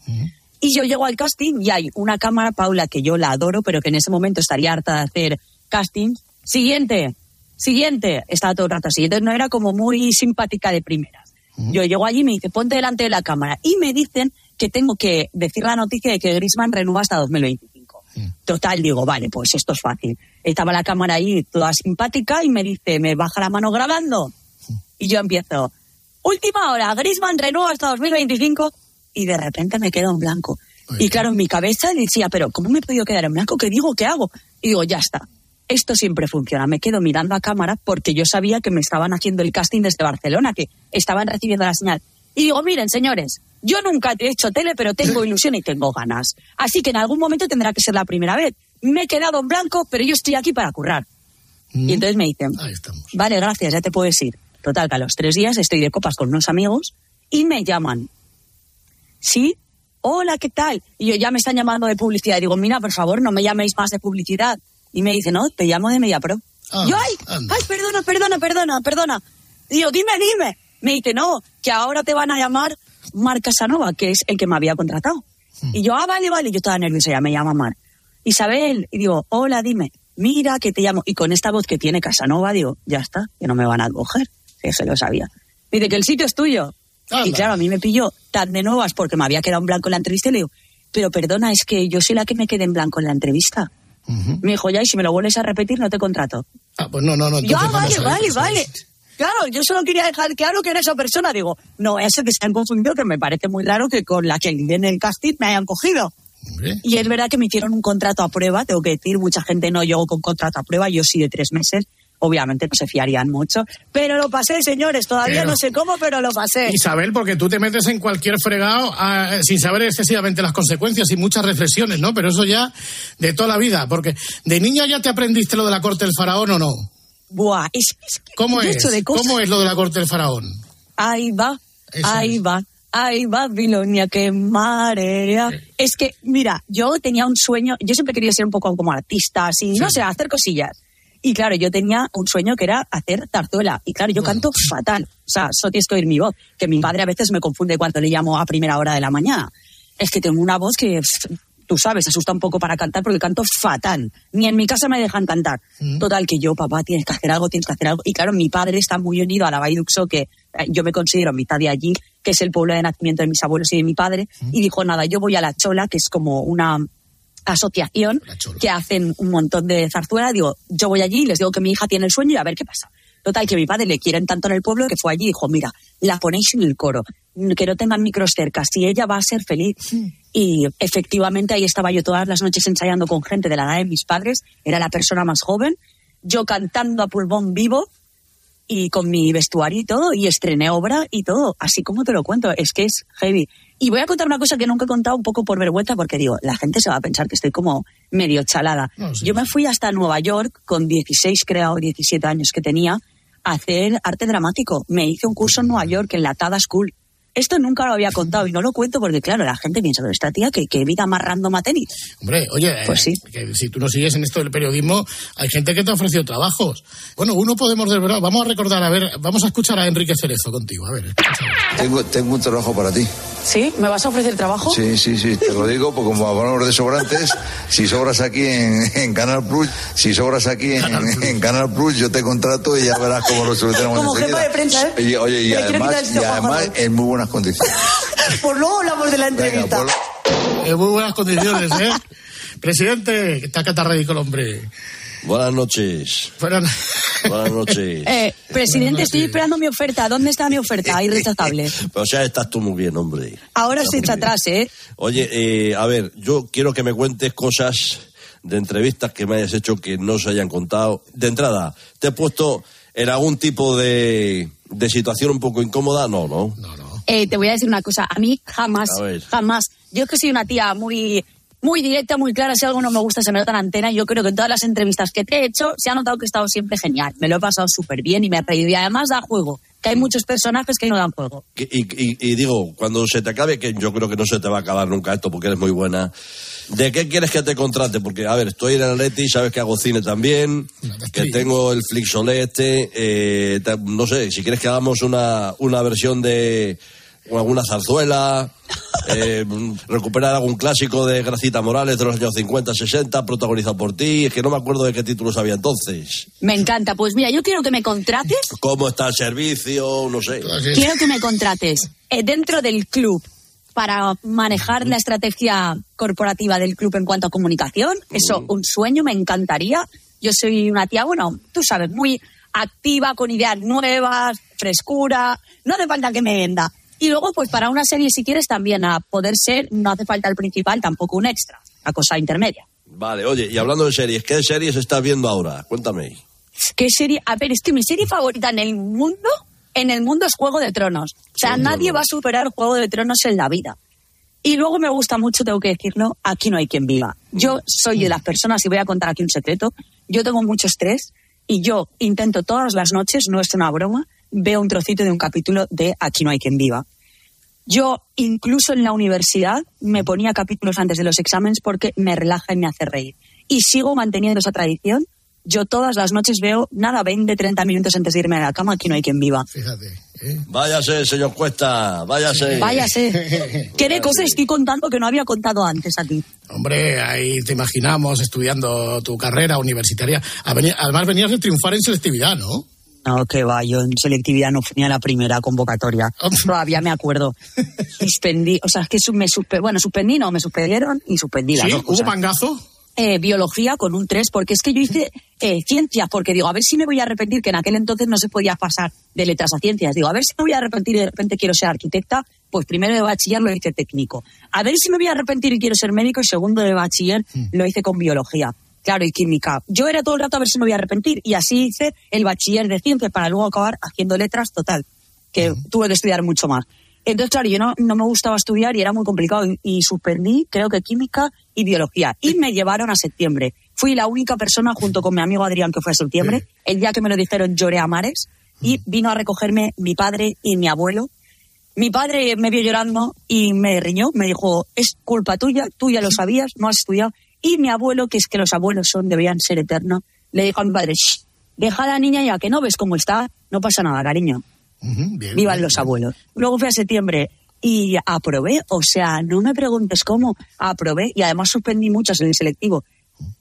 S21: Y yo llego al casting y hay una cámara, Paula, que yo la adoro, pero que en ese momento estaría harta de hacer castings. Siguiente, siguiente. Estaba todo el rato así. Entonces no era como muy simpática de primeras. Yo llego allí y me dice, ponte delante de la cámara. Y me dicen que tengo que decir la noticia de que Grisman renueva hasta 2025. Total, digo, vale, pues esto es fácil. Estaba la cámara ahí toda simpática y me dice, ¿me baja la mano grabando? Y yo empiezo, última hora, Grisman renueva hasta 2025 y de repente me quedo en blanco. Y claro, en mi cabeza decía, pero ¿cómo me he podido quedar en blanco? ¿Qué digo? ¿Qué hago? Y digo, ya está. Esto siempre funciona. Me quedo mirando a cámara porque yo sabía que me estaban haciendo el casting desde Barcelona, que estaban recibiendo la señal. Y digo, miren, señores, yo nunca he hecho tele, pero tengo ilusión y tengo ganas. Así que en algún momento tendrá que ser la primera vez. Me he quedado en blanco, pero yo estoy aquí para currar. Y entonces me dicen, vale, gracias, ya te puedes ir. Total, que a los tres días estoy de copas con unos amigos y me llaman. ¿Sí? Hola, ¿qué tal? Y yo ya me están llamando de publicidad. Y digo, mira, por favor, no me llaméis más de publicidad. Y me dice, no, te llamo de MediaPro.
S18: Ah,
S21: yo, ay, ay, perdona, perdona, perdona, perdona. Y yo, dime, dime. Me dice, no, que ahora te van a llamar Mar Casanova, que es el que me había contratado. Y yo, ah, vale, vale, yo estaba nerviosa, ya me llama Mar. Isabel, y digo, hola, dime, mira que te llamo. Y con esta voz que tiene Casanova, digo, ya está, que no me van a coger. Que se lo sabía. Dice que el sitio es tuyo. Y claro, a mí me pilló tan de nuevas porque me había quedado en blanco en la entrevista y le digo, pero perdona, es que yo soy la que me quedé en blanco en la entrevista. Me dijo, ya, y si me lo vuelves a repetir, no te contrato.
S18: Ah, pues no, no, no.
S21: Yo, ah, vale, vale,
S18: eso
S21: vale. Claro, yo solo quería dejar claro que era esa persona. Digo, no, ese que se han confundido, que me parece muy raro que con la que viene el casting me hayan cogido. Y es verdad que me hicieron un contrato a prueba, tengo que decir, mucha gente no llegó con contrato a prueba, yo sí de tres meses. Obviamente no se fiarían mucho. Pero lo pasé, señores, todavía
S18: Pero-
S21: no sé cómo, pero lo pasé.
S18: Isabel, porque tú te metes en cualquier fregado ah, sin saber excesivamente las consecuencias y muchas reflexiones, ¿no? Pero eso ya de toda la vida, porque de niña ya te aprendiste lo de la corte del faraón o no.
S21: Buah, es, es que
S18: ¿Cómo es?
S21: hecho de cosas-
S18: ¿Cómo es lo de la corte del faraón?
S21: Ahí va, ahí va, ahí va Babilonia, que marea. Es que, mira, yo tenía un sueño, yo siempre quería ser un poco como artista, así, no sé, hacer cosillas. Y claro, yo tenía un sueño que era hacer zarzuela. Y claro, yo canto fatal. O sea, solo tienes que oír mi voz. Que mi padre a veces me confunde cuando le llamo a primera hora de la mañana. Es que tengo una voz que, tú sabes, asusta un poco para cantar porque canto fatal. Ni en mi casa me dejan cantar. Total, que yo, papá, tienes que hacer algo, tienes que hacer algo. Y claro, mi padre está muy unido a la Baiduxo, que eh, yo me considero mitad de allí, que es el pueblo de nacimiento de mis abuelos y de mi padre. Y dijo, nada, yo voy a La Chola, que es como una asociación que hacen un montón de zarzuela. Digo, yo voy allí y les digo que mi hija tiene el sueño y a ver qué pasa. Total, que mi padre le quieren tanto en el pueblo que fue allí y dijo, mira, la ponéis en el coro, que no tengan micros cerca, si ella va a ser feliz. Y efectivamente ahí estaba yo todas las noches ensayando con gente de la edad de mis padres, era la persona más joven, yo cantando a pulmón vivo y con mi vestuario y todo, y estrené obra y todo, así como te lo cuento, es que es heavy. Y voy a contar una cosa que nunca he contado un poco por vergüenza, porque digo, la gente se va a pensar que estoy como medio chalada.
S18: No, sí.
S21: Yo me fui hasta Nueva York con 16, creo, 17 años que tenía, a hacer arte dramático. Me hice un curso en Nueva York, en la Tada School. Esto nunca lo había contado y no lo cuento porque, claro, la gente piensa, pero esta tía, ¿qué, qué vida más random ha tenido?
S18: Hombre, oye,
S21: Pues sí.
S18: eh, que si tú no sigues en esto del periodismo, hay gente que te ha ofrecido trabajos. Bueno, uno podemos de verdad, vamos a recordar, a ver, vamos a escuchar a Enrique Cerezo contigo, a ver.
S24: Tengo, tengo un trabajo para ti.
S21: ¿Sí? ¿Me vas a ofrecer trabajo?
S24: Sí, sí, sí, te lo digo, porque como hablamos de sobrantes, si sobras aquí en, en Canal Plus, si sobras aquí en, en Canal Plus, yo te contrato y ya verás cómo lo solucionamos
S21: Como jefa de prensa, ¿eh?
S24: Y, oye, además, y además en muy buenas condiciones.
S21: Pues luego hablamos de la entrevista.
S18: En muy buenas condiciones, ¿eh? Presidente, que está catarradico el hombre.
S25: Buenas noches.
S18: Fueron...
S25: Buenas noches.
S21: Eh, presidente, estoy esperando mi oferta. ¿Dónde está mi oferta? Irrechazable.
S25: O sea, estás tú muy bien, hombre.
S21: Ahora se echa atrás, ¿eh?
S25: Oye, eh, a ver, yo quiero que me cuentes cosas de entrevistas que me hayas hecho que no se hayan contado. De entrada, ¿te he puesto en algún tipo de, de situación un poco incómoda? No, no.
S21: Eh, te voy a decir una cosa. A mí jamás,
S25: A
S21: jamás. Yo es que soy una tía muy, muy directa, muy clara. Si algo no me gusta, se me nota en antena. Yo creo que en todas las entrevistas que te he hecho, se ha notado que he estado siempre genial. Me lo he pasado súper bien y me he reído. Y además da juego. Que hay muchos personajes que no dan juego.
S25: Y, y- y digo, cuando se te acabe, que yo creo que no se te va a acabar nunca esto porque eres muy buena, ¿de qué quieres que te contrate? Porque, a ver, estoy en el Leti, sabes que hago cine también, que tengo el Flixolé este, eh, no sé, si quieres que hagamos una, una versión de alguna zarzuela, eh, recuperar algún clásico de Gracita Morales de los años 50, 60, protagonizado por ti, es que no me acuerdo de qué títulos había entonces.
S21: Me encanta. Pues mira, yo quiero que me contrates.
S25: ¿Cómo está el servicio? No sé.
S21: Quiero que me contrates eh, dentro del club para manejar la estrategia corporativa del club en cuanto a comunicación. Eso, un sueño, me encantaría. Yo soy una tía, bueno, tú sabes, muy activa, con ideas nuevas, frescura. No hace falta que me venda. Y luego, pues para una serie, si quieres, también a poder ser, no hace falta el principal, tampoco un extra, la cosa intermedia.
S25: Vale, oye, y hablando de series, ¿qué series estás viendo ahora? Cuéntame.
S21: ¿Qué serie? A ver, es que mi serie favorita en el mundo, en el mundo es Juego de Tronos. O sea, nadie va a superar Juego de Tronos en la vida. Y luego me gusta mucho, tengo que decirlo, aquí no hay quien viva. Yo soy de las personas, y voy a contar aquí un secreto, yo tengo mucho estrés y yo intento todas las noches, no es una broma, veo un trocito de un capítulo de Aquí no hay quien viva. Yo, incluso en la universidad, me ponía capítulos antes de los exámenes porque me relaja y me hace reír. Y sigo manteniendo esa tradición. Yo todas las noches veo, nada, 20, 30 minutos antes de irme a la cama, aquí no hay quien viva.
S18: Fíjate.
S25: Váyase, señor Cuesta, váyase.
S21: Váyase. ¿Qué de cosas estoy contando que no había contado antes aquí?
S18: Hombre, ahí te imaginamos estudiando tu carrera universitaria. A Además venías de triunfar en selectividad, ¿no?
S21: No, que va, yo en selectividad no fui a la primera convocatoria. Todavía me acuerdo. Suspendí, o sea, es que me suspe- bueno, suspendí, no, me suspendieron y suspendí las
S18: ¿Sí?
S21: dos
S18: ¿Hubo
S21: cosas. Eh, biología con un 3, porque es que yo hice eh, ciencias, porque digo, a ver si me voy a arrepentir, que en aquel entonces no se podía pasar de letras a ciencias. Digo, a ver si me voy a arrepentir y de repente quiero ser arquitecta, pues primero de bachiller lo hice técnico. A ver si me voy a arrepentir y quiero ser médico y segundo de bachiller lo hice con biología. Claro, y química. Yo era todo el rato a ver si me voy a arrepentir y así hice el bachiller de ciencias para luego acabar haciendo letras total, que tuve que estudiar mucho más. Entonces, claro, yo no, no me gustaba estudiar y era muy complicado y, y suspendí, creo que química y biología. Y me llevaron a septiembre. Fui la única persona junto con mi amigo Adrián que fue a septiembre. El día que me lo dijeron lloré a mares y vino a recogerme mi padre y mi abuelo. Mi padre me vio llorando y me riñó, me dijo, es culpa tuya, tú ya lo sabías, no has estudiado. Y mi abuelo, que es que los abuelos son, deberían ser eternos, le dijo a mi padre, "Shh, deja a la niña ya que no ves cómo está, no pasa nada, cariño. Vivan los abuelos. Luego fui a septiembre y aprobé, o sea, no me preguntes cómo, aprobé y además suspendí muchas en el selectivo.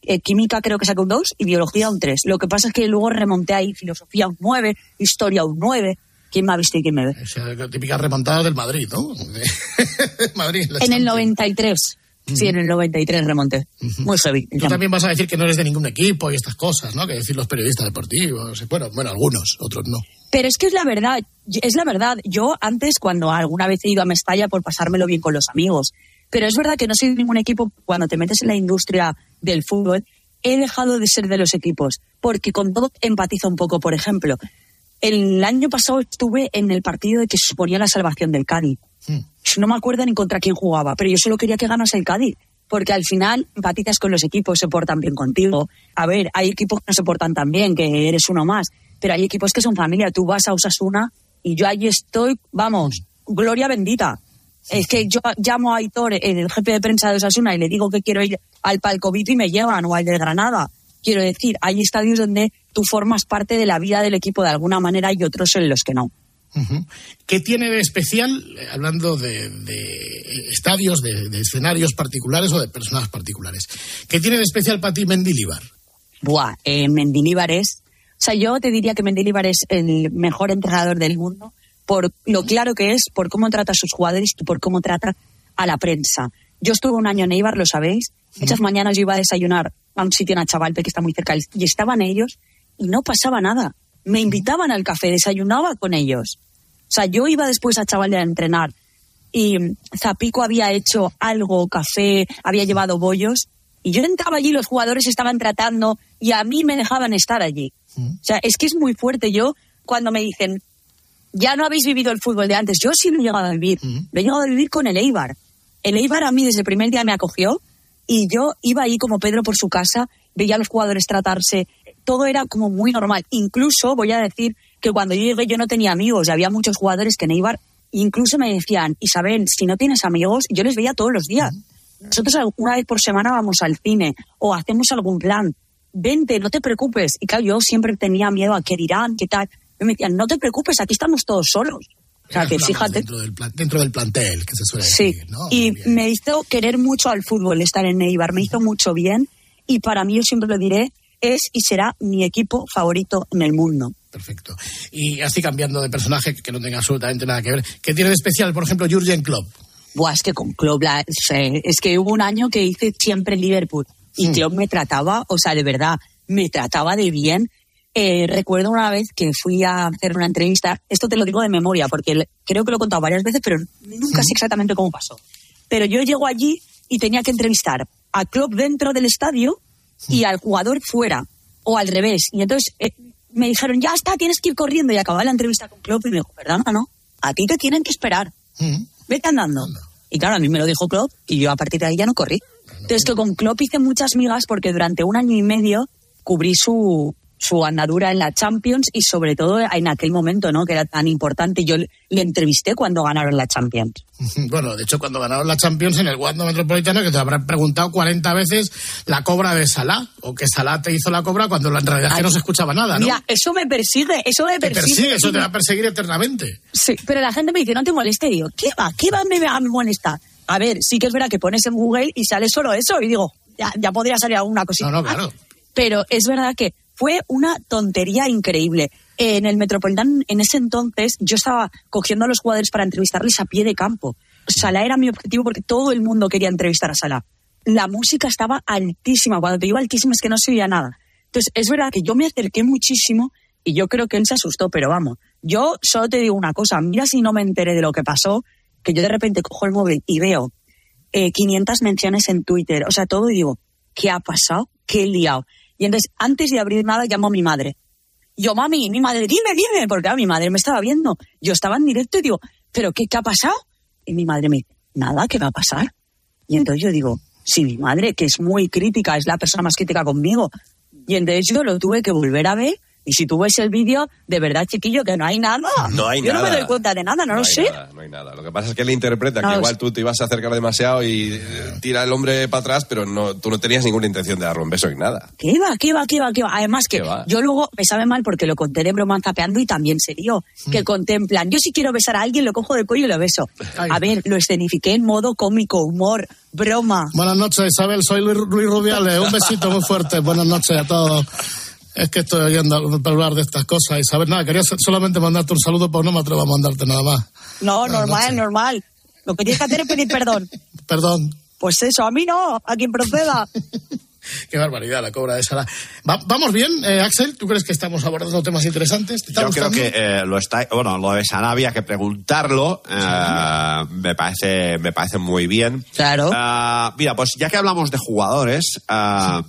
S21: Eh, química creo que saqué un 2 y biología un 3. Lo que pasa es que luego remonté ahí filosofía un 9, historia un 9. ¿Quién me ha visto y quién me ve?
S18: La típica remontada del Madrid, ¿no? Madrid.
S21: En el
S18: Champions.
S21: 93. Sí, en el 93 remonté. Muy heavy.
S18: Tú también vas a decir que no eres de ningún equipo y estas cosas, ¿no? Que decir los periodistas deportivos. Bueno, bueno, algunos, otros no.
S21: Pero es que es la verdad, es la verdad. Yo antes, cuando alguna vez he ido a Mestalla por pasármelo bien con los amigos, pero es verdad que no soy de ningún equipo, cuando te metes en la industria del fútbol, he dejado de ser de los equipos, porque con todo empatizo un poco. Por ejemplo, el año pasado estuve en el partido de que suponía la salvación del Cádiz. No me acuerdo ni contra quién jugaba, pero yo solo quería que ganase el Cádiz. Porque al final empatizas con los equipos, se portan bien contigo. A ver, hay equipos que no se portan tan bien, que eres uno más. Pero hay equipos que son familia. Tú vas a Osasuna y yo allí estoy, vamos, gloria bendita. Es que yo llamo a Aitor, el jefe de prensa de Osasuna, y le digo que quiero ir al Palcovito y me llevan, o al de Granada. Quiero decir, hay estadios donde tú formas parte de la vida del equipo de alguna manera y otros en los que no.
S18: ¿Qué tiene de especial, eh, hablando de, de estadios, de, de escenarios particulares o de personas particulares? ¿Qué tiene de especial para ti Mendilibar?
S21: Buah, eh, es. O sea, yo te diría que Mendilibar es el mejor entrenador del mundo por lo claro que es, por cómo trata a sus jugadores y por cómo trata a la prensa. Yo estuve un año en Eibar, lo sabéis. Muchas mañanas yo iba a desayunar a un sitio en Achavalpe que está muy cerca y estaban ellos y no pasaba nada. Me invitaban al café, desayunaba con ellos. O sea, yo iba después a Chaval a entrenar y Zapico había hecho algo, café, había llevado bollos y yo entraba allí, los jugadores estaban tratando y a mí me dejaban estar allí. O sea, es que es muy fuerte. Yo, cuando me dicen, ya no habéis vivido el fútbol de antes, yo sí lo he llegado a vivir. Lo he llegado a vivir con el Eibar. El Eibar a mí desde el primer día me acogió y yo iba ahí como Pedro por su casa, veía a los jugadores tratarse, todo era como muy normal. Incluso voy a decir que cuando yo llegué yo no tenía amigos, había muchos jugadores que en Eibar incluso me decían, Isabel, si no tienes amigos, yo les veía todos los días. Nosotros una vez por semana vamos al cine o hacemos algún plan. Vente, no te preocupes. Y claro, yo siempre tenía miedo a qué dirán, qué tal. Y me decían, no te preocupes, aquí estamos todos solos. O sea, que fíjate.
S18: Dentro del, plan- dentro del plantel, que se suele
S21: Sí,
S18: decir, ¿no?
S21: y me hizo querer mucho al fútbol estar en Eibar, me hizo mucho bien y para mí, yo siempre lo diré, es y será mi equipo favorito en el mundo.
S18: Perfecto. Y así cambiando de personaje, que no tenga absolutamente nada que ver. ¿Qué tiene de especial, por ejemplo, Jurgen Klopp?
S21: Buah, es que con Klopp, la- sé, es que hubo un año que hice siempre Liverpool y
S18: Hmm.
S21: Klopp me trataba, o sea, de verdad, me trataba de bien. Eh, recuerdo una vez que fui a hacer una entrevista, esto te lo digo de memoria porque creo que lo he contado varias veces, pero nunca sé exactamente cómo pasó. Pero yo llego allí y tenía que entrevistar a Klopp dentro del estadio y al jugador fuera, o al revés. Y entonces eh, me dijeron, ya está, tienes que ir corriendo. Y acababa la entrevista con Klopp y me dijo, perdona, no, a ti te tienen que esperar. Vete andando. Y claro, a mí me lo dijo Klopp y yo a partir de ahí ya no corrí. Entonces que con Klopp hice muchas migas porque durante un año y medio cubrí su su andadura en la Champions y sobre todo en aquel momento, ¿no? Que era tan importante. Yo le entrevisté cuando ganaron la Champions.
S18: Bueno, de hecho, cuando ganaron la Champions en el Wanda Metropolitano, que te habrán preguntado 40 veces la cobra de Salah, o que Salah te hizo la cobra cuando en realidad que no se escuchaba nada, ¿no?
S21: Mira, eso me persigue, eso me
S18: te
S21: persigue.
S18: persigue, eso te va a perseguir eternamente.
S21: Sí, pero la gente me dice, no te moleste. Y digo, ¿qué va? ¿Qué va? Me va a molestar. A ver, sí que es verdad que pones en Google y sale solo eso. Y digo, ya, ya podría salir alguna cosita.
S18: No, no, claro.
S21: Pero es verdad que fue una tontería increíble. En el Metropolitano, en ese entonces, yo estaba cogiendo a los jugadores para entrevistarles a pie de campo. Salah era mi objetivo porque todo el mundo quería entrevistar a Salah. La música estaba altísima. Cuando te digo altísima es que no se oía nada. Entonces, es verdad que yo me acerqué muchísimo y yo creo que él se asustó, pero vamos, yo solo te digo una cosa, mira si no me enteré de lo que pasó, que yo de repente cojo el móvil y veo eh, 500 menciones en Twitter, o sea, todo y digo, ¿qué ha pasado? ¿Qué he liado? Y entonces, antes de abrir nada, llamo a mi madre. Yo, mami, mi madre, dime, dime, porque a mi madre me estaba viendo. Yo estaba en directo y digo, ¿pero qué, qué ha pasado? Y mi madre me dice, nada, ¿qué va a pasar? Y entonces yo digo, sí, mi madre, que es muy crítica, es la persona más crítica conmigo. Y entonces yo lo tuve que volver a ver. Y si tú ves el vídeo, de verdad, chiquillo, que no hay nada.
S25: No hay
S21: yo no me
S25: nada.
S21: doy cuenta de nada, no, lo
S25: hay
S21: sé.
S25: nada, no hay nada. Lo que pasa es que él interpreta
S21: No,
S25: que igual tú te ibas a acercar demasiado y eh, tira el hombre para atrás, pero no, tú no tenías ninguna intención de darle un beso ni nada.
S21: ¿Qué va, qué va, qué va, qué va? Además que yo luego me sabe mal porque lo conté de broma zapeando y también se dio. Que contemplan, yo si quiero besar a alguien lo cojo del cuello y lo beso. A ver, lo escenifiqué en modo cómico, humor, broma.
S18: Buenas noches, Isabel. Soy Luis Rubiales. Un besito muy fuerte. Buenas noches a todos. Es que estoy oyendo hablar de estas cosas, Isabel. Nada, quería solamente mandarte un saludo, pero no me atrevo a mandarte nada más.
S21: No, normal, normal. Lo que tienes que hacer es pedir perdón.
S18: Perdón.
S21: Pues eso, a mí no, a quien proceda.
S18: Qué barbaridad la cobra de Sara. Va- ¿Vamos bien, eh, Axel? ¿Tú crees que estamos abordando temas interesantes? ¿Te está
S22: Yo creo que eh, lo está, bueno, lo de Sana había que preguntarlo. eh, me parece, me parece muy bien.
S21: Claro.
S22: Ah, mira, pues ya que hablamos de jugadores, ah,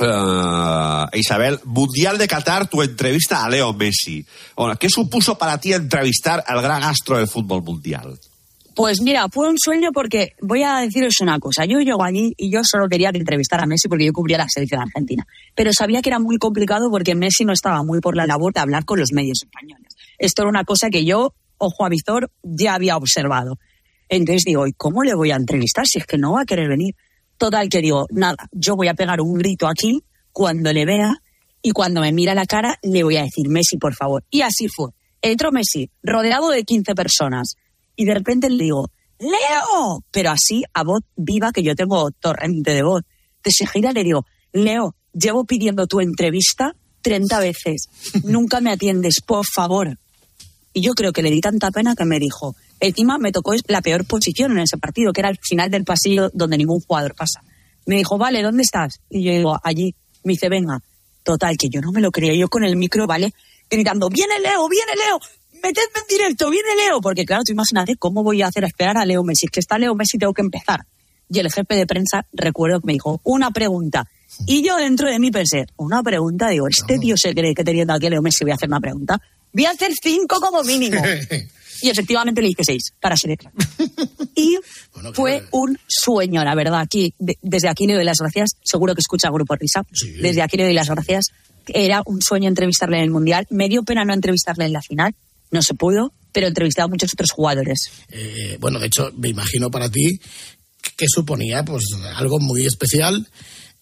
S22: ah, Isabel, Mundial de Qatar, tu entrevista a Leo Messi. Bueno, ¿qué supuso para ti entrevistar al gran astro del fútbol mundial?
S21: Pues mira, fue un sueño porque voy a deciros una cosa. Yo llego allí y yo solo quería entrevistar a Messi porque yo cubría la selección argentina. Pero sabía que era muy complicado porque Messi no estaba muy por la labor de hablar con los medios españoles. Esto era una cosa que yo, ojo a visor, ya había observado. Entonces digo, ¿y cómo le voy a entrevistar si es que no va a querer venir? Total que digo, nada, yo voy a pegar un grito aquí cuando le vea y cuando me mira la cara le voy a decir, Messi, por favor. Y así fue. Entró Messi, rodeado de 15 personas. Y de repente le digo, Leo, pero así a voz viva que yo tengo torrente de voz. De seguida le digo, Leo, llevo pidiendo tu entrevista 30 veces. Nunca me atiendes, por favor. Y yo creo que le di tanta pena que me dijo, encima me tocó la peor posición en ese partido, que era el final del pasillo donde ningún jugador pasa. Me dijo, vale, ¿dónde estás? Y yo digo, allí. Me dice, venga. Total, que yo no me lo creía. Yo con el micro, ¿vale? Gritando, viene Leo, viene Leo, metedme en directo, viene Leo. Porque claro, tú imagínate cómo voy a hacer a esperar a Leo Messi. Es que está Leo Messi, tengo que empezar. Y el jefe de prensa, recuerdo que me dijo, una pregunta. Y yo dentro de mí pensé, una pregunta, digo, este tío se cree que teniendo aquí a Leo Messi voy a hacer una pregunta. Voy a hacer cinco como mínimo. Y efectivamente le dije seis, para ser. Y fue un sueño, la verdad. Aquí, de- desde aquí le doy las gracias. Seguro que escucha Grupo Risa. Desde aquí le doy las gracias. Era un sueño entrevistarle en el Mundial. Me dio pena no entrevistarle en la final. No se pudo, pero entrevisté a muchos otros jugadores.
S18: Eh, bueno, de hecho, me imagino para ti que suponía pues algo muy especial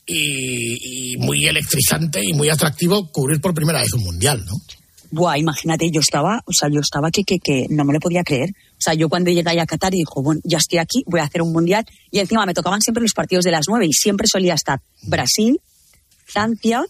S18: y, y muy electrizante y muy atractivo cubrir por primera vez un mundial, ¿no?
S21: Buah, imagínate, yo estaba, o sea, yo estaba que, que, que no me lo podía creer. O sea, yo cuando llegué ahí a Qatar y dijo, bueno, ya estoy aquí, voy a hacer un mundial. Y encima me tocaban siempre los partidos de las nueve y siempre solía estar Brasil, Francia,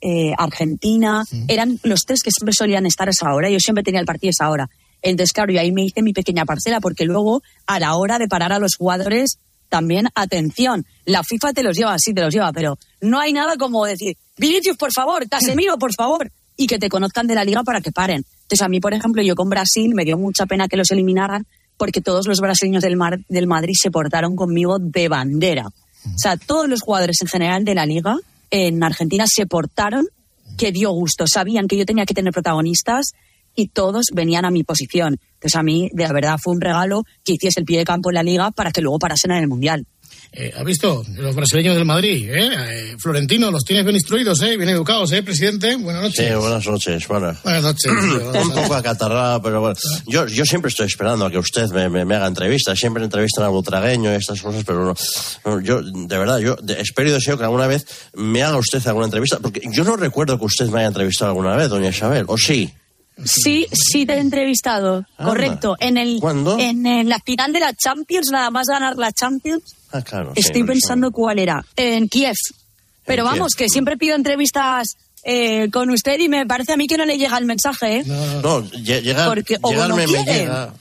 S21: eh, Argentina. Eran los tres que siempre solían estar a esa hora. Yo siempre tenía el partido a esa hora. Entonces, claro, yo ahí me hice mi pequeña parcela porque luego, a la hora de parar a los jugadores, también, atención, la FIFA te los lleva, sí, te los lleva, pero no hay nada como decir, Vinicius, por favor, Casemiro, por favor, y que te conozcan de la liga para que paren. Entonces, a mí, por ejemplo, yo con Brasil me dio mucha pena que los eliminaran porque todos los brasileños del, Mar- del Madrid se portaron conmigo de bandera. O sea, todos los jugadores en general de la liga en Argentina se portaron que dio gusto. Sabían que yo tenía que tener protagonistas y todos venían a mi posición. Entonces, a mí, de verdad, fue un regalo que hiciese el pie de campo en la liga para que luego parasen en el Mundial.
S18: Eh, ¿Has visto? Los brasileños del Madrid, ¿eh? Eh, Florentino, los tienes bien instruidos, ¿eh? Bien educados, ¿eh, presidente? Buenas noches.
S25: Sí, buenas noches. Bueno.
S18: Buenas noches.
S25: Un poco acatarrado, pero bueno. Yo, yo siempre estoy esperando a que usted me, me- me haga entrevistas. Siempre entrevistan a Butragueño y estas cosas, pero no, yo, de verdad, yo espero y deseo que alguna vez me haga usted alguna entrevista, porque yo no recuerdo que usted me haya entrevistado alguna vez, doña Isabel, ¿o sí?
S21: Sí, sí te he entrevistado,
S25: Anda.
S21: correcto. En el
S25: ¿Cuándo?
S21: en, la final de la Champions, nada más ganar la Champions,
S25: Ah, claro. sí,
S21: estoy
S25: no,
S21: pensando cuál era. En Kiev. Pero
S25: En
S21: vamos,
S25: Kiev.
S21: que siempre pido entrevistas eh, con usted y me parece a mí que no le llega el mensaje, ¿eh?
S25: No, lle- llegar,
S21: Porque o
S25: llegarme
S21: no
S25: me llega.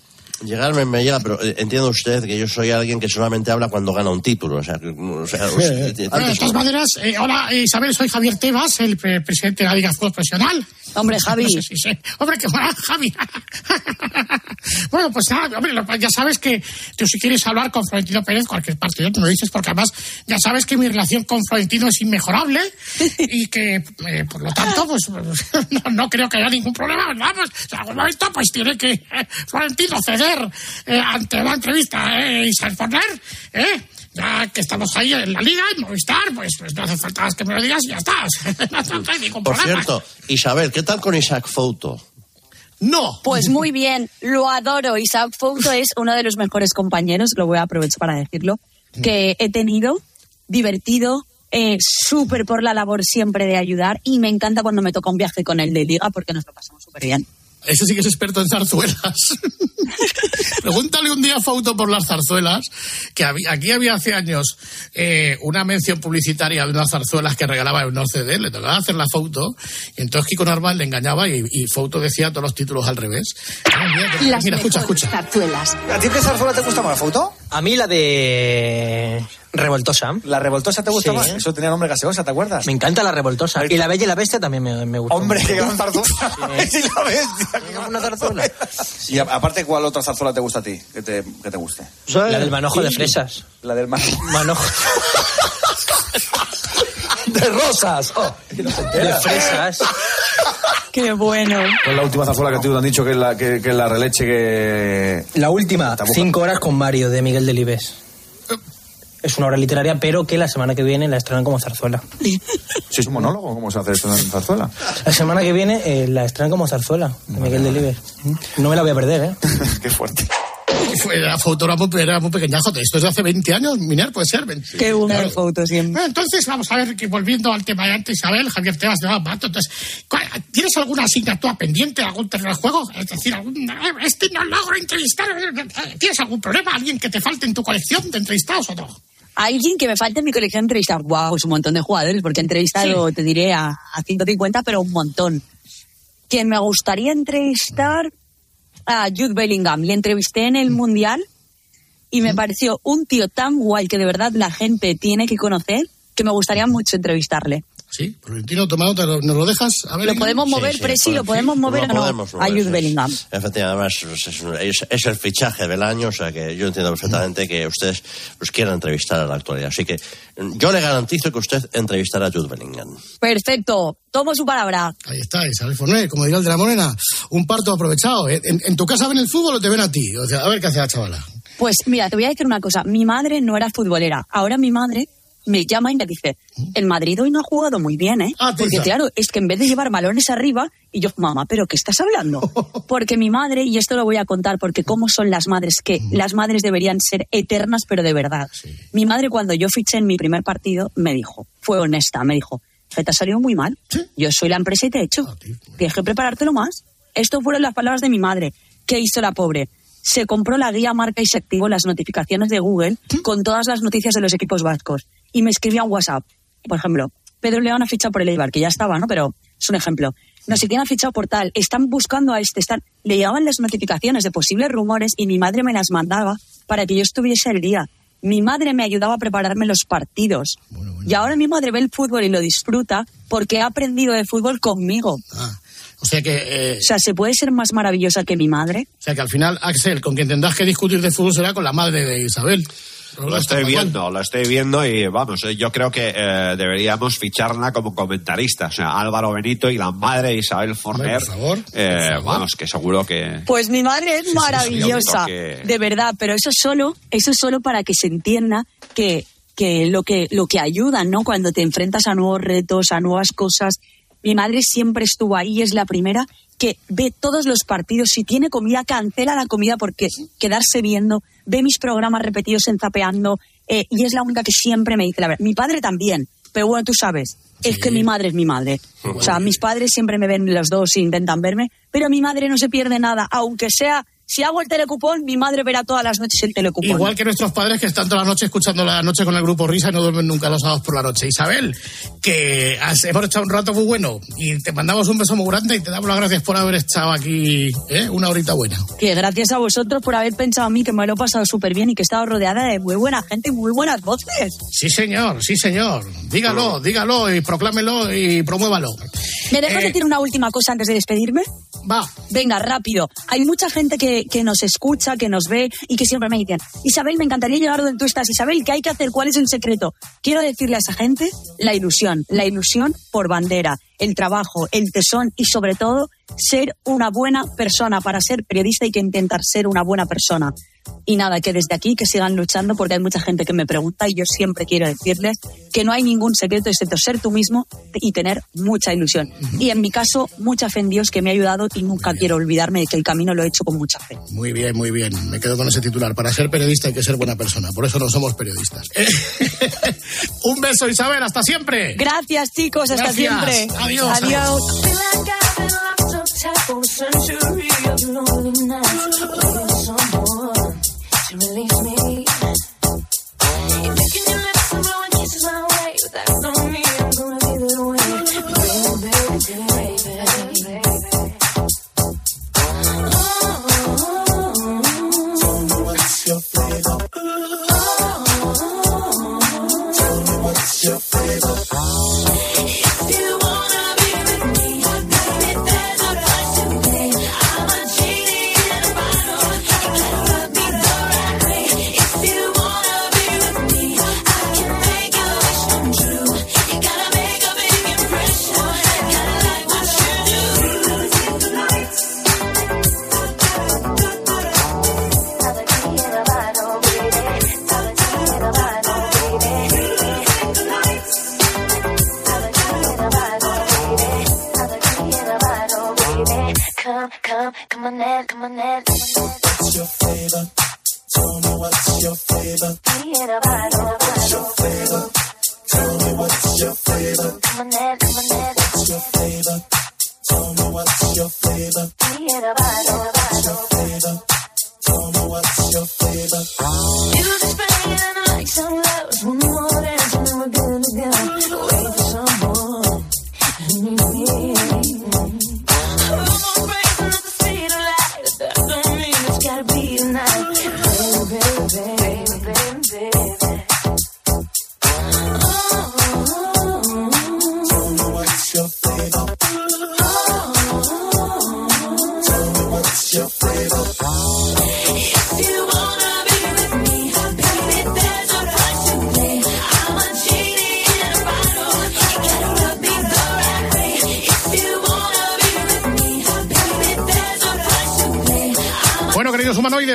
S25: Llegarme me llega, pero eh, entiende usted que yo soy alguien que solamente habla cuando gana un título. O sea, que, o sea, usted-
S18: Bueno, de todas maneras, eh, hola eh, Isabel, soy Javier Tebas, el pre- presidente de la Liga de Fútbol Profesional.
S21: Hombre, Javi.
S18: No sé si sé. Hombre, qué buena, Javi. bueno, pues nada, hombre, lo- ya sabes que tú si quieres hablar con Florentino Pérez, cualquier partido, tú lo dices, porque además ya sabes que mi relación con Florentino es inmejorable y que, eh, por lo tanto, pues no, no creo que haya ningún problema, ¿verdad? Pues en algún momento pues tiene que eh, Florentino ceder eh, ante la entrevista eh, y exponer, ¿eh? Ya que estamos ahí en la liga, en Movistar, pues, pues no hace falta más que me lo digas y ya está. no hay ningún
S25: Por
S18: problema.
S25: cierto, Isabel, ¿qué tal con Isaac Fouto?
S18: No.
S21: Pues muy bien, lo adoro. Isaac Fouto es uno de los mejores compañeros, lo voy a aprovechar para decirlo, que he tenido, divertido, eh, súper por la labor siempre de ayudar y me encanta cuando me toca un viaje con él de liga porque nos lo pasamos súper bien.
S18: Ese sí que es experto en zarzuelas. Pregúntale un día a Fauto por las zarzuelas, que había- aquí había hace años eh, una mención publicitaria de unas zarzuelas que regalaba en un CD, le tocaba hacer la foto, y entonces Kiko Narval le engañaba y, y Fauto decía todos los títulos al revés. Mira, mira, escucha, escucha.
S21: zarzuelas.
S10: ¿A ti qué zarzuela te gusta más, Fauto?
S26: A mí la de Revoltosa.
S10: ¿La revoltosa te gusta
S26: Sí.
S10: más? Eso tenía nombre gaseosa, ¿te acuerdas?
S26: Me encanta la Revoltosa. Y la Bella y la Bestia también me, me gusta.
S10: Hombre, qué gran zarzuela.
S26: Sí.
S10: Sí, la bestia.
S26: Una zarzuela.
S10: Y a- aparte, ¿cuál otra zarzuela te gusta a ti? Que te, que te guste.
S26: La del manojo de fresas.
S10: La del manojo.
S26: Manojo.
S10: de rosas. Oh, que.
S26: De fresas.
S21: Qué bueno.
S27: ¿Cuál es la última zarzuela que te han dicho que es la, que, que es la releche que...
S26: La última. Cinco horas con Mario, de Miguel Delibes. Es una obra literaria, pero que la semana que viene la estrenan como zarzuela.
S27: Sí, es un monólogo, ¿cómo se hace esto en zarzuela?
S26: La semana que viene eh, la estrenan como zarzuela, de Miguel Delibes. No me la voy a perder, ¿eh?
S27: Qué fuerte.
S18: Fue la foto era muy, era muy pequeñajo. Esto es de hace 20 años, Miner, puede ser.
S21: Qué bueno
S18: Claro.
S21: el Fouto siempre.
S18: Bueno, entonces vamos a ver que volviendo al tema de antes, Isabel, Javier Tebas de Bato, entonces, ¿cuál- ¿tienes alguna asignatura pendiente, algún terreno de juego? Es decir, algún, eh, este no logro entrevistar, eh, ¿tienes algún problema? ¿Alguien que te falte en tu colección de entrevistados o no?
S21: Alguien que me falta en mi colección de entrevistar. Wow, es un montón de jugadores, porque he entrevistado, te diré, a, a 150, pero un montón. Quien me gustaría entrevistar a Jude Bellingham. Le entrevisté en el Mundial y me pareció un tío tan guay que de verdad la gente tiene que conocer que me gustaría mucho entrevistarle.
S18: Sí, Florentino, tomado, ¿te lo- ¿nos lo dejas? A ver,
S21: ¿Lo podemos
S25: Sí,
S21: mover,
S25: sí,
S21: Presi?
S25: pues,
S21: ¿Lo podemos mover
S25: lo
S21: o no? A Jude
S25: sí.
S21: Bellingham.
S25: Efectivamente, además es, es- es- es el fichaje del año, o sea que yo entiendo perfectamente que ustedes los quieran entrevistar en la actualidad. Así que yo le garantizo que usted entrevistará a Jude Bellingham.
S21: Perfecto. Tomo su palabra.
S18: Ahí está, Isabel Forné, como diría el de la Morena, un parto aprovechado. ¿eh? ¿En, en tu casa ven el fútbol o te ven a ti? O sea, a ver qué hace la chavala.
S21: Pues mira, te voy a decir una cosa. Mi madre no era futbolera. Ahora mi madre me llama y me dice, el Madrid hoy no ha jugado muy bien, ¿eh? Porque
S18: tisa.
S21: claro, es que en vez de llevar balones arriba, y yo, mamá, ¿pero qué estás hablando? Porque mi madre, y esto lo voy a contar, porque cómo son las madres, que las madres deberían ser eternas, pero de verdad. Mi madre cuando yo fiché en mi primer partido, me dijo, fue honesta, me dijo, "Que te ha salido muy mal. Yo soy la empresa y te he hecho. Tienes que preparártelo más. Esto fueron las palabras de mi madre. ¿Qué hizo la pobre? Se compró la guía marca y se activó las notificaciones de Google con todas las noticias de los equipos vascos. Y me escribía un WhatsApp. Por ejemplo, Pedro León ha fichado por el Eibar, que ya estaba, ¿no? Pero es un ejemplo. No sé quién ha fichado por tal. Están buscando a este. Están... Le llegaban las notificaciones de posibles rumores y mi madre me las mandaba para que yo estuviese al día. Mi madre me ayudaba a prepararme los partidos. Y ahora mi madre ve el fútbol y lo disfruta porque ha aprendido de fútbol conmigo.
S18: O sea que... eh,
S21: O sea, ¿se puede ser más maravillosa que mi madre?
S18: O sea que al final, Axel, con quien tendrás que discutir de fútbol será con la madre de Isabel.
S22: Lo estoy viendo, lo estoy viendo y vamos, eh, yo creo que eh, deberíamos ficharla como comentarista. O sea, Álvaro Benito y la madre Isabel Forner.
S18: por favor,
S22: eh,
S18: por favor.
S22: Vamos, que seguro que.
S21: Pues mi madre es
S22: sí,
S21: maravillosa,
S22: que-
S21: de verdad, pero eso solo, eso solo para que se entienda que que lo que lo que ayudan, ¿no? Cuando te enfrentas a nuevos retos, a nuevas cosas. Mi madre siempre estuvo ahí, es la primera que ve todos los partidos. Si tiene comida, cancela la comida porque quedarse viendo, ve mis programas repetidos en zapeando eh, y es la única que siempre me dice la verdad. Mi padre también, pero bueno, tú sabes, es que mi madre es mi madre. O sea, mis padres siempre me ven los dos e intentan verme, pero mi madre no se pierde nada, aunque sea. Si hago el telecupón, mi madre verá todas las noches el telecupón.
S18: Igual que nuestros padres que están toda la noche escuchando la noche con el grupo Risa y no duermen nunca los sábados por la noche. Isabel, que has- hemos echado un rato muy bueno y te mandamos un beso muy grande y te damos las gracias por haber estado aquí ¿eh? una horita buena.
S21: Que gracias a vosotros por haber pensado en mí, que me lo he pasado súper bien y que he estado rodeada de muy buena gente y muy buenas voces.
S18: Sí, señor, sí, señor. Dígalo, dígalo y proclámelo y promuévalo.
S21: ¿Me dejas
S18: Eh,
S21: decir una última cosa antes de despedirme?
S18: Va.
S21: Venga, rápido. Hay mucha gente que, que nos escucha, que nos ve y que siempre me dicen, Isabel, me encantaría llegar donde tú estás. Isabel, ¿qué hay que hacer? ¿Cuál es el secreto? Quiero decirle a esa gente la ilusión. La ilusión por bandera, el trabajo, el tesón y sobre todo ser una buena persona. Para ser periodista hay que intentar ser una buena persona. Y nada, que desde aquí que sigan luchando porque hay mucha gente que me pregunta y yo siempre quiero decirles que no hay ningún secreto excepto ser tú mismo y tener mucha ilusión. Y en mi caso, mucha fe en Dios que me ha ayudado y nunca quiero olvidarme de que el camino lo he hecho con mucha fe.
S18: Muy bien, muy bien. Me quedo con ese titular. Para ser periodista hay que ser buena persona. Por eso no somos periodistas. un beso, Isabel. Hasta siempre.
S21: Gracias, chicos. Hasta
S18: Gracias.
S21: siempre.
S18: Adiós.
S21: Adiós.
S28: release me. You're me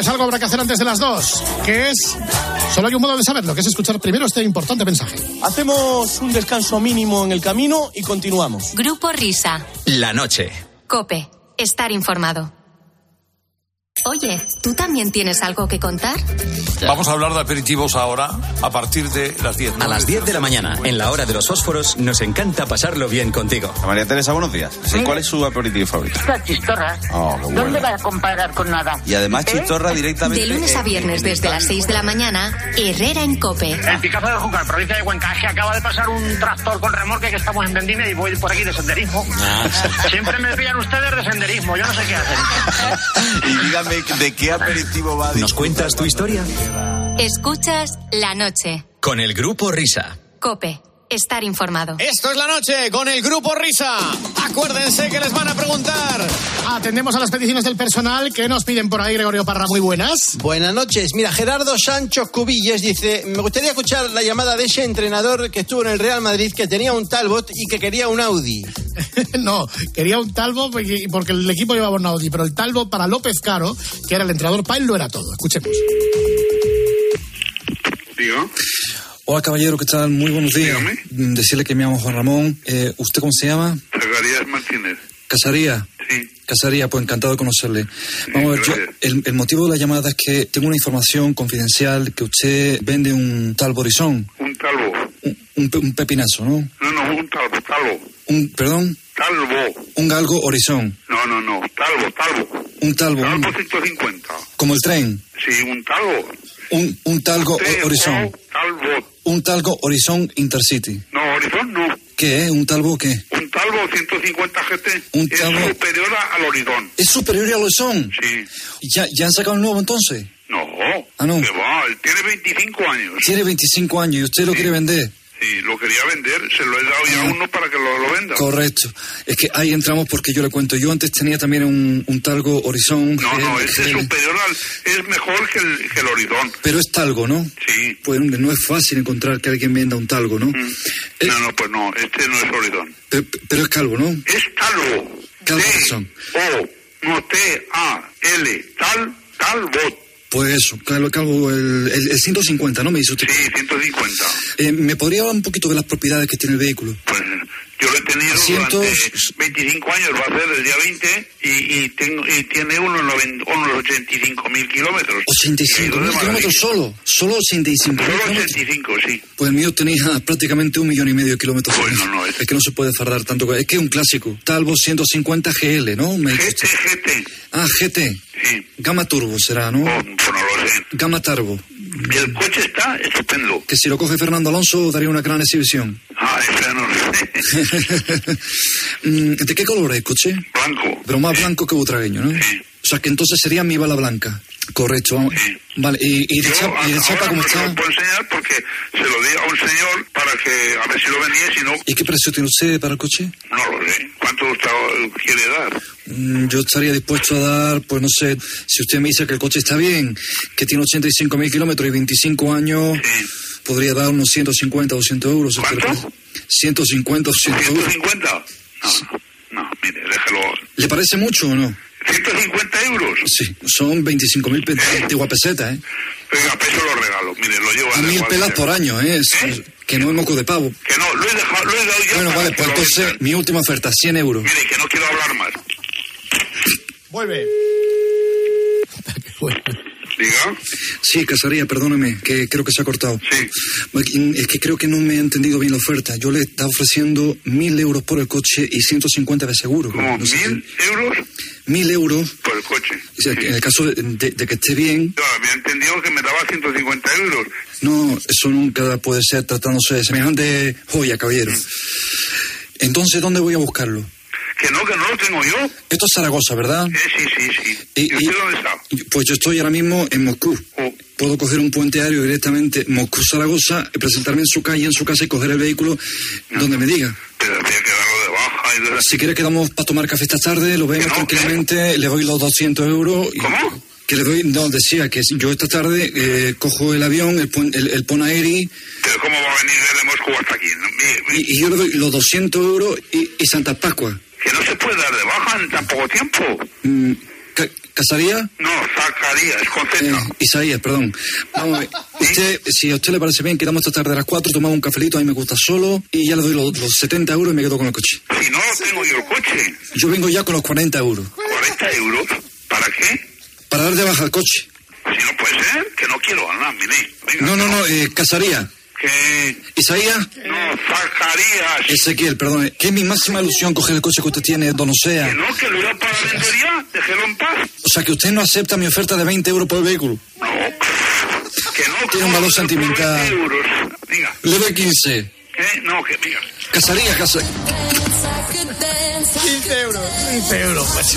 S18: algo habrá que hacer antes de las dos, que es... Solo hay un modo de saberlo, que es escuchar primero este importante mensaje.
S29: Hacemos un descanso mínimo en el camino y continuamos.
S12: Grupo Risa.
S2: La noche.
S12: Cope. Estar informado. Oye, ¿tú también tienes algo que contar?
S30: Vamos a hablar de aperitivos ahora, a partir de las 10.
S2: A las 10 de la mañana, en la hora de los fósforos, nos encanta pasarlo bien contigo.
S31: María Teresa, buenos días. Sí, ¿Cuál es su aperitivo favorito?
S32: Las chistorras.
S31: Oh, qué
S32: ¿Dónde va a comparar con nada?
S31: Y además chistorra directamente.
S12: De lunes a
S31: en-
S12: viernes
S31: en
S12: desde las 6 de la mañana, Herrera en Cope.
S20: El Picazo de Júcar, provincia de Cuenca, que acaba de pasar un tractor con remolque que estamos en Vendime y voy por aquí de senderismo. Siempre me pillan ustedes de senderismo, yo no sé qué hacen.
S31: Y dígame de qué aperitivo va.
S2: ¿Nos cuentas tu historia?
S12: Escuchas la noche.
S2: Con el grupo Risa.
S12: Cope. Estar informado.
S13: Esto es la noche con el grupo Risa. Acuérdense que les van a preguntar.
S18: Atendemos a las peticiones del personal que nos piden por ahí, Gregorio Parra. Muy buenas.
S29: Buenas noches. Mira, Gerardo Sancho Cubilles dice, me gustaría escuchar la llamada de ese entrenador que estuvo en el Real Madrid, que tenía un Talbot y que quería un Audi.
S18: no, quería un Talbot porque porque el equipo llevaba un Audi, pero el Talbot para López Caro, que era el entrenador para él, lo era todo. Escuchemos.
S33: Hola caballero, ¿qué tal? Muy buenos días. Mm, Decirle que me llamo Juan Ramón. Eh, ¿Usted cómo se llama?
S34: Zacarías Martínez.
S33: Casaría.
S34: Sí.
S33: Casaría, pues encantado de conocerle. Vamos a ver, yo, el, el motivo de la llamada es que tengo una información confidencial que usted vende un tal borizón,
S34: Un talbo.
S33: un, pe- un pepinazo, ¿no?
S34: No, no, un talbo, talbo.
S33: Un, perdón,
S34: Talbo.
S33: un galgo horizón,
S34: No, no, no. Talbo, talbo.
S33: un talbo, un-
S34: Talbo 150.
S33: como el tren,
S34: Sí, un talbo.
S33: un, un talgo
S34: T,
S33: o- horizón,
S34: talbo.
S33: Un talgo horizón intercity.
S34: No, Horizon no.
S33: ¿Qué es? ¿Un talbo o qué?
S34: Un talbo 150 GT
S33: Un
S34: es superior al Horizon.
S33: ¿Es superior al horizón?
S34: Sí.
S33: ¿Ya, ¿Ya han sacado el nuevo entonces?
S34: No.
S33: Ah, no.
S34: Que va, él tiene 25 años.
S33: Tiene 25 años y usted lo quiere vender.
S34: Sí, lo quería vender. Se lo he dado ya a uno para que lo, lo venda.
S33: Correcto. Es que ahí entramos porque yo le cuento. Yo antes tenía también un, un talgo horizón.
S34: No, no,
S33: GL,
S34: este es
S33: GL,
S34: superior al... Es mejor que el, que el Horizon.
S33: Pero es talgo, ¿no?
S34: Sí.
S33: Pues no es fácil encontrar que alguien venda un talgo, ¿no?
S34: No, no, pues no. Este no es Horizon.
S33: Pero, pero es calvo, ¿no?
S34: Es talbo.
S33: Calvo
S34: T. O, no, T, A, L, tal, talbot.
S33: Pues eso, calvo, calvo el, el, el 150, ¿no? Me dice usted.
S34: Sí, 150.
S33: Eh, ¿Me podría hablar un poquito de las propiedades que tiene el vehículo?
S34: Pues yo lo he tenido durante 25 años, va a ser el día 20, y, y, tengo, y tiene unos, 90 unos 85 mil kilómetros.
S33: 85 mil kilómetros solo. Solo 85 mil
S34: Solo
S33: kilómetros.
S34: 85, sí.
S33: Pues el mío tenía prácticamente un millón y medio de kilómetros.
S34: Bueno, no, es-
S33: es que no se puede fardar tanto. Es que es un clásico. Talbo 150 GL, ¿no? Me
S34: GT. GT.
S33: Ah, GT.
S34: Sí.
S33: Gama turbo será, ¿no?
S34: Pues no lo sé.
S33: Gama turbo.
S34: Y el coche está estupendo.
S33: Que si lo coge Fernando Alonso daría una gran exhibición.
S34: Ah, ese no sé.
S33: Mm, ¿De qué color es el coche?
S34: Blanco.
S33: Pero más blanco que butragueño, ¿no? O sea, que entonces sería mi bala blanca. Correcto. vamos. Vale, y, y de
S34: Yo
S33: chapa, y de chapa ¿cómo
S34: no se
S33: está?
S34: lo puedo enseñar porque se lo di a un señor para que a ver si lo vendía, si no,
S33: ¿Y qué precio tiene usted para el coche?
S34: no lo sé. ¿Cuánto está- quiere dar?
S33: Mm, Yo estaría dispuesto a dar, pues no sé, si usted me dice que el coche está bien, que tiene 85 mil kilómetros y 25 años, podría dar unos 150, 200 euros. parece. 150, 200 euros.
S34: ¿150? No, no, mire, déjelo.
S33: ¿Le parece mucho o no?
S34: ¿150 euros?
S33: Sí, son 25 mil antiguas pesetas, ¿eh?
S34: Venga, peso lo regalo. Mire, lo llevo
S33: A mil pelas por año, ¿eh? Es- Que no es moco de pavo.
S34: Que no, lo he dejado, lo he dado ya.
S33: Bueno, vale, pues entonces mi última oferta, 100 euros.
S34: Mire, que no quiero hablar más.
S18: Vuelve.
S34: Diga.
S33: Sí, Casaría, perdóneme, que creo que se ha cortado.
S34: Sí.
S33: Es que creo que no me he entendido bien la oferta. Yo le estaba ofreciendo mil euros por el coche y 150 de seguro.
S34: ¿Cómo?
S33: No sé
S34: ¿Mil euros?
S33: Mil euros.
S34: Por el coche.
S33: O sea, que en el caso de, de- de que esté bien,
S34: Yo había entendido que me daba 150 euros.
S33: no, eso nunca puede ser tratándose de semejante joya, caballero. Entonces, ¿dónde voy a buscarlo?
S34: Que no, que no lo tengo yo.
S33: Esto es Zaragoza, ¿verdad?
S34: Eh, sí, sí, sí.
S33: Y-
S34: ¿Y, usted dónde está?
S33: Pues yo estoy ahora mismo en Moscú.
S34: Oh.
S33: Puedo coger un puente aéreo directamente Moscú-Zaragoza, presentarme en su calle, en su casa y coger el vehículo donde me diga.
S34: Pero que darlo de...
S33: Si quiere quedamos para tomar café esta tarde, lo vemos tranquilamente, le doy los 200 euros. y- Que le doy, no, decía que yo esta tarde eh, cojo el avión, el, el, el Ponaeri,
S34: Pero ¿cómo va a venir desde Moscú hasta aquí? No, mi- mi-
S33: y, y yo le doy los 200 euros y, y Santa Pascua.
S34: Que no se puede dar de baja en tan poco tiempo.
S33: Mm, ¿Casaría?
S34: No, Zacarías, con Z.
S33: Eh, Isaías, perdón. Vamos a ver. Usted, si a usted le parece bien, quedamos esta tarde a las 4, tomamos un cafelito, a mí me gusta solo, y ya le doy los, los 70 euros y me quedo con el coche.
S34: Si no tengo yo el coche,
S33: Yo vengo ya con los 40 euros.
S34: 40 euros, ¿para qué?
S33: Para dar de baja al coche.
S34: Si no puede ser, que no quiero nada, mire. Venga,
S33: No, no, no, eh, Casaría.
S34: Que...
S33: Isaías.
S34: No, Zacarías.
S33: Ezequiel, perdón. Que es mi máxima ilusión coger el coche que usted tiene, don Osea.
S34: Que no, que lo iba para la vendería, déjelo en paz.
S33: O sea, que usted no acepta mi oferta de 20 euros por el vehículo.
S34: Que no,
S33: Tiene un valor sentimental.
S34: euros. Venga,
S33: Le doy 15.
S34: ¿eh? No, que venga.
S33: Casaría, casa.
S18: 15 euros. 15 euros, pues.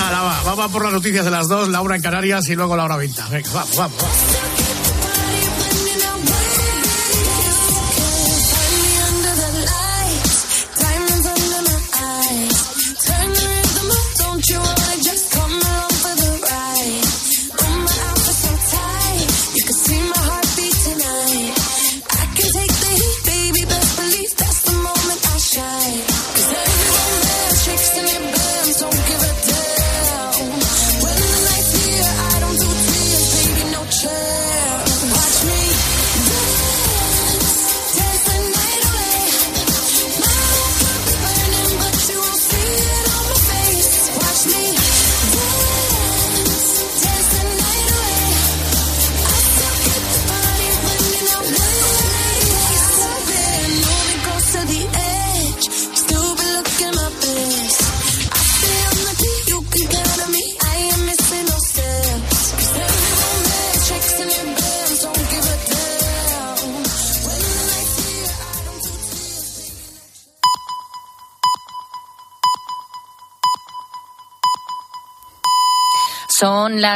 S18: Ahora va, vamos a por las noticias de las dos, la una en Canarias y luego la hora 20. Venga, vamos, vamos, vamos.
S5: Son las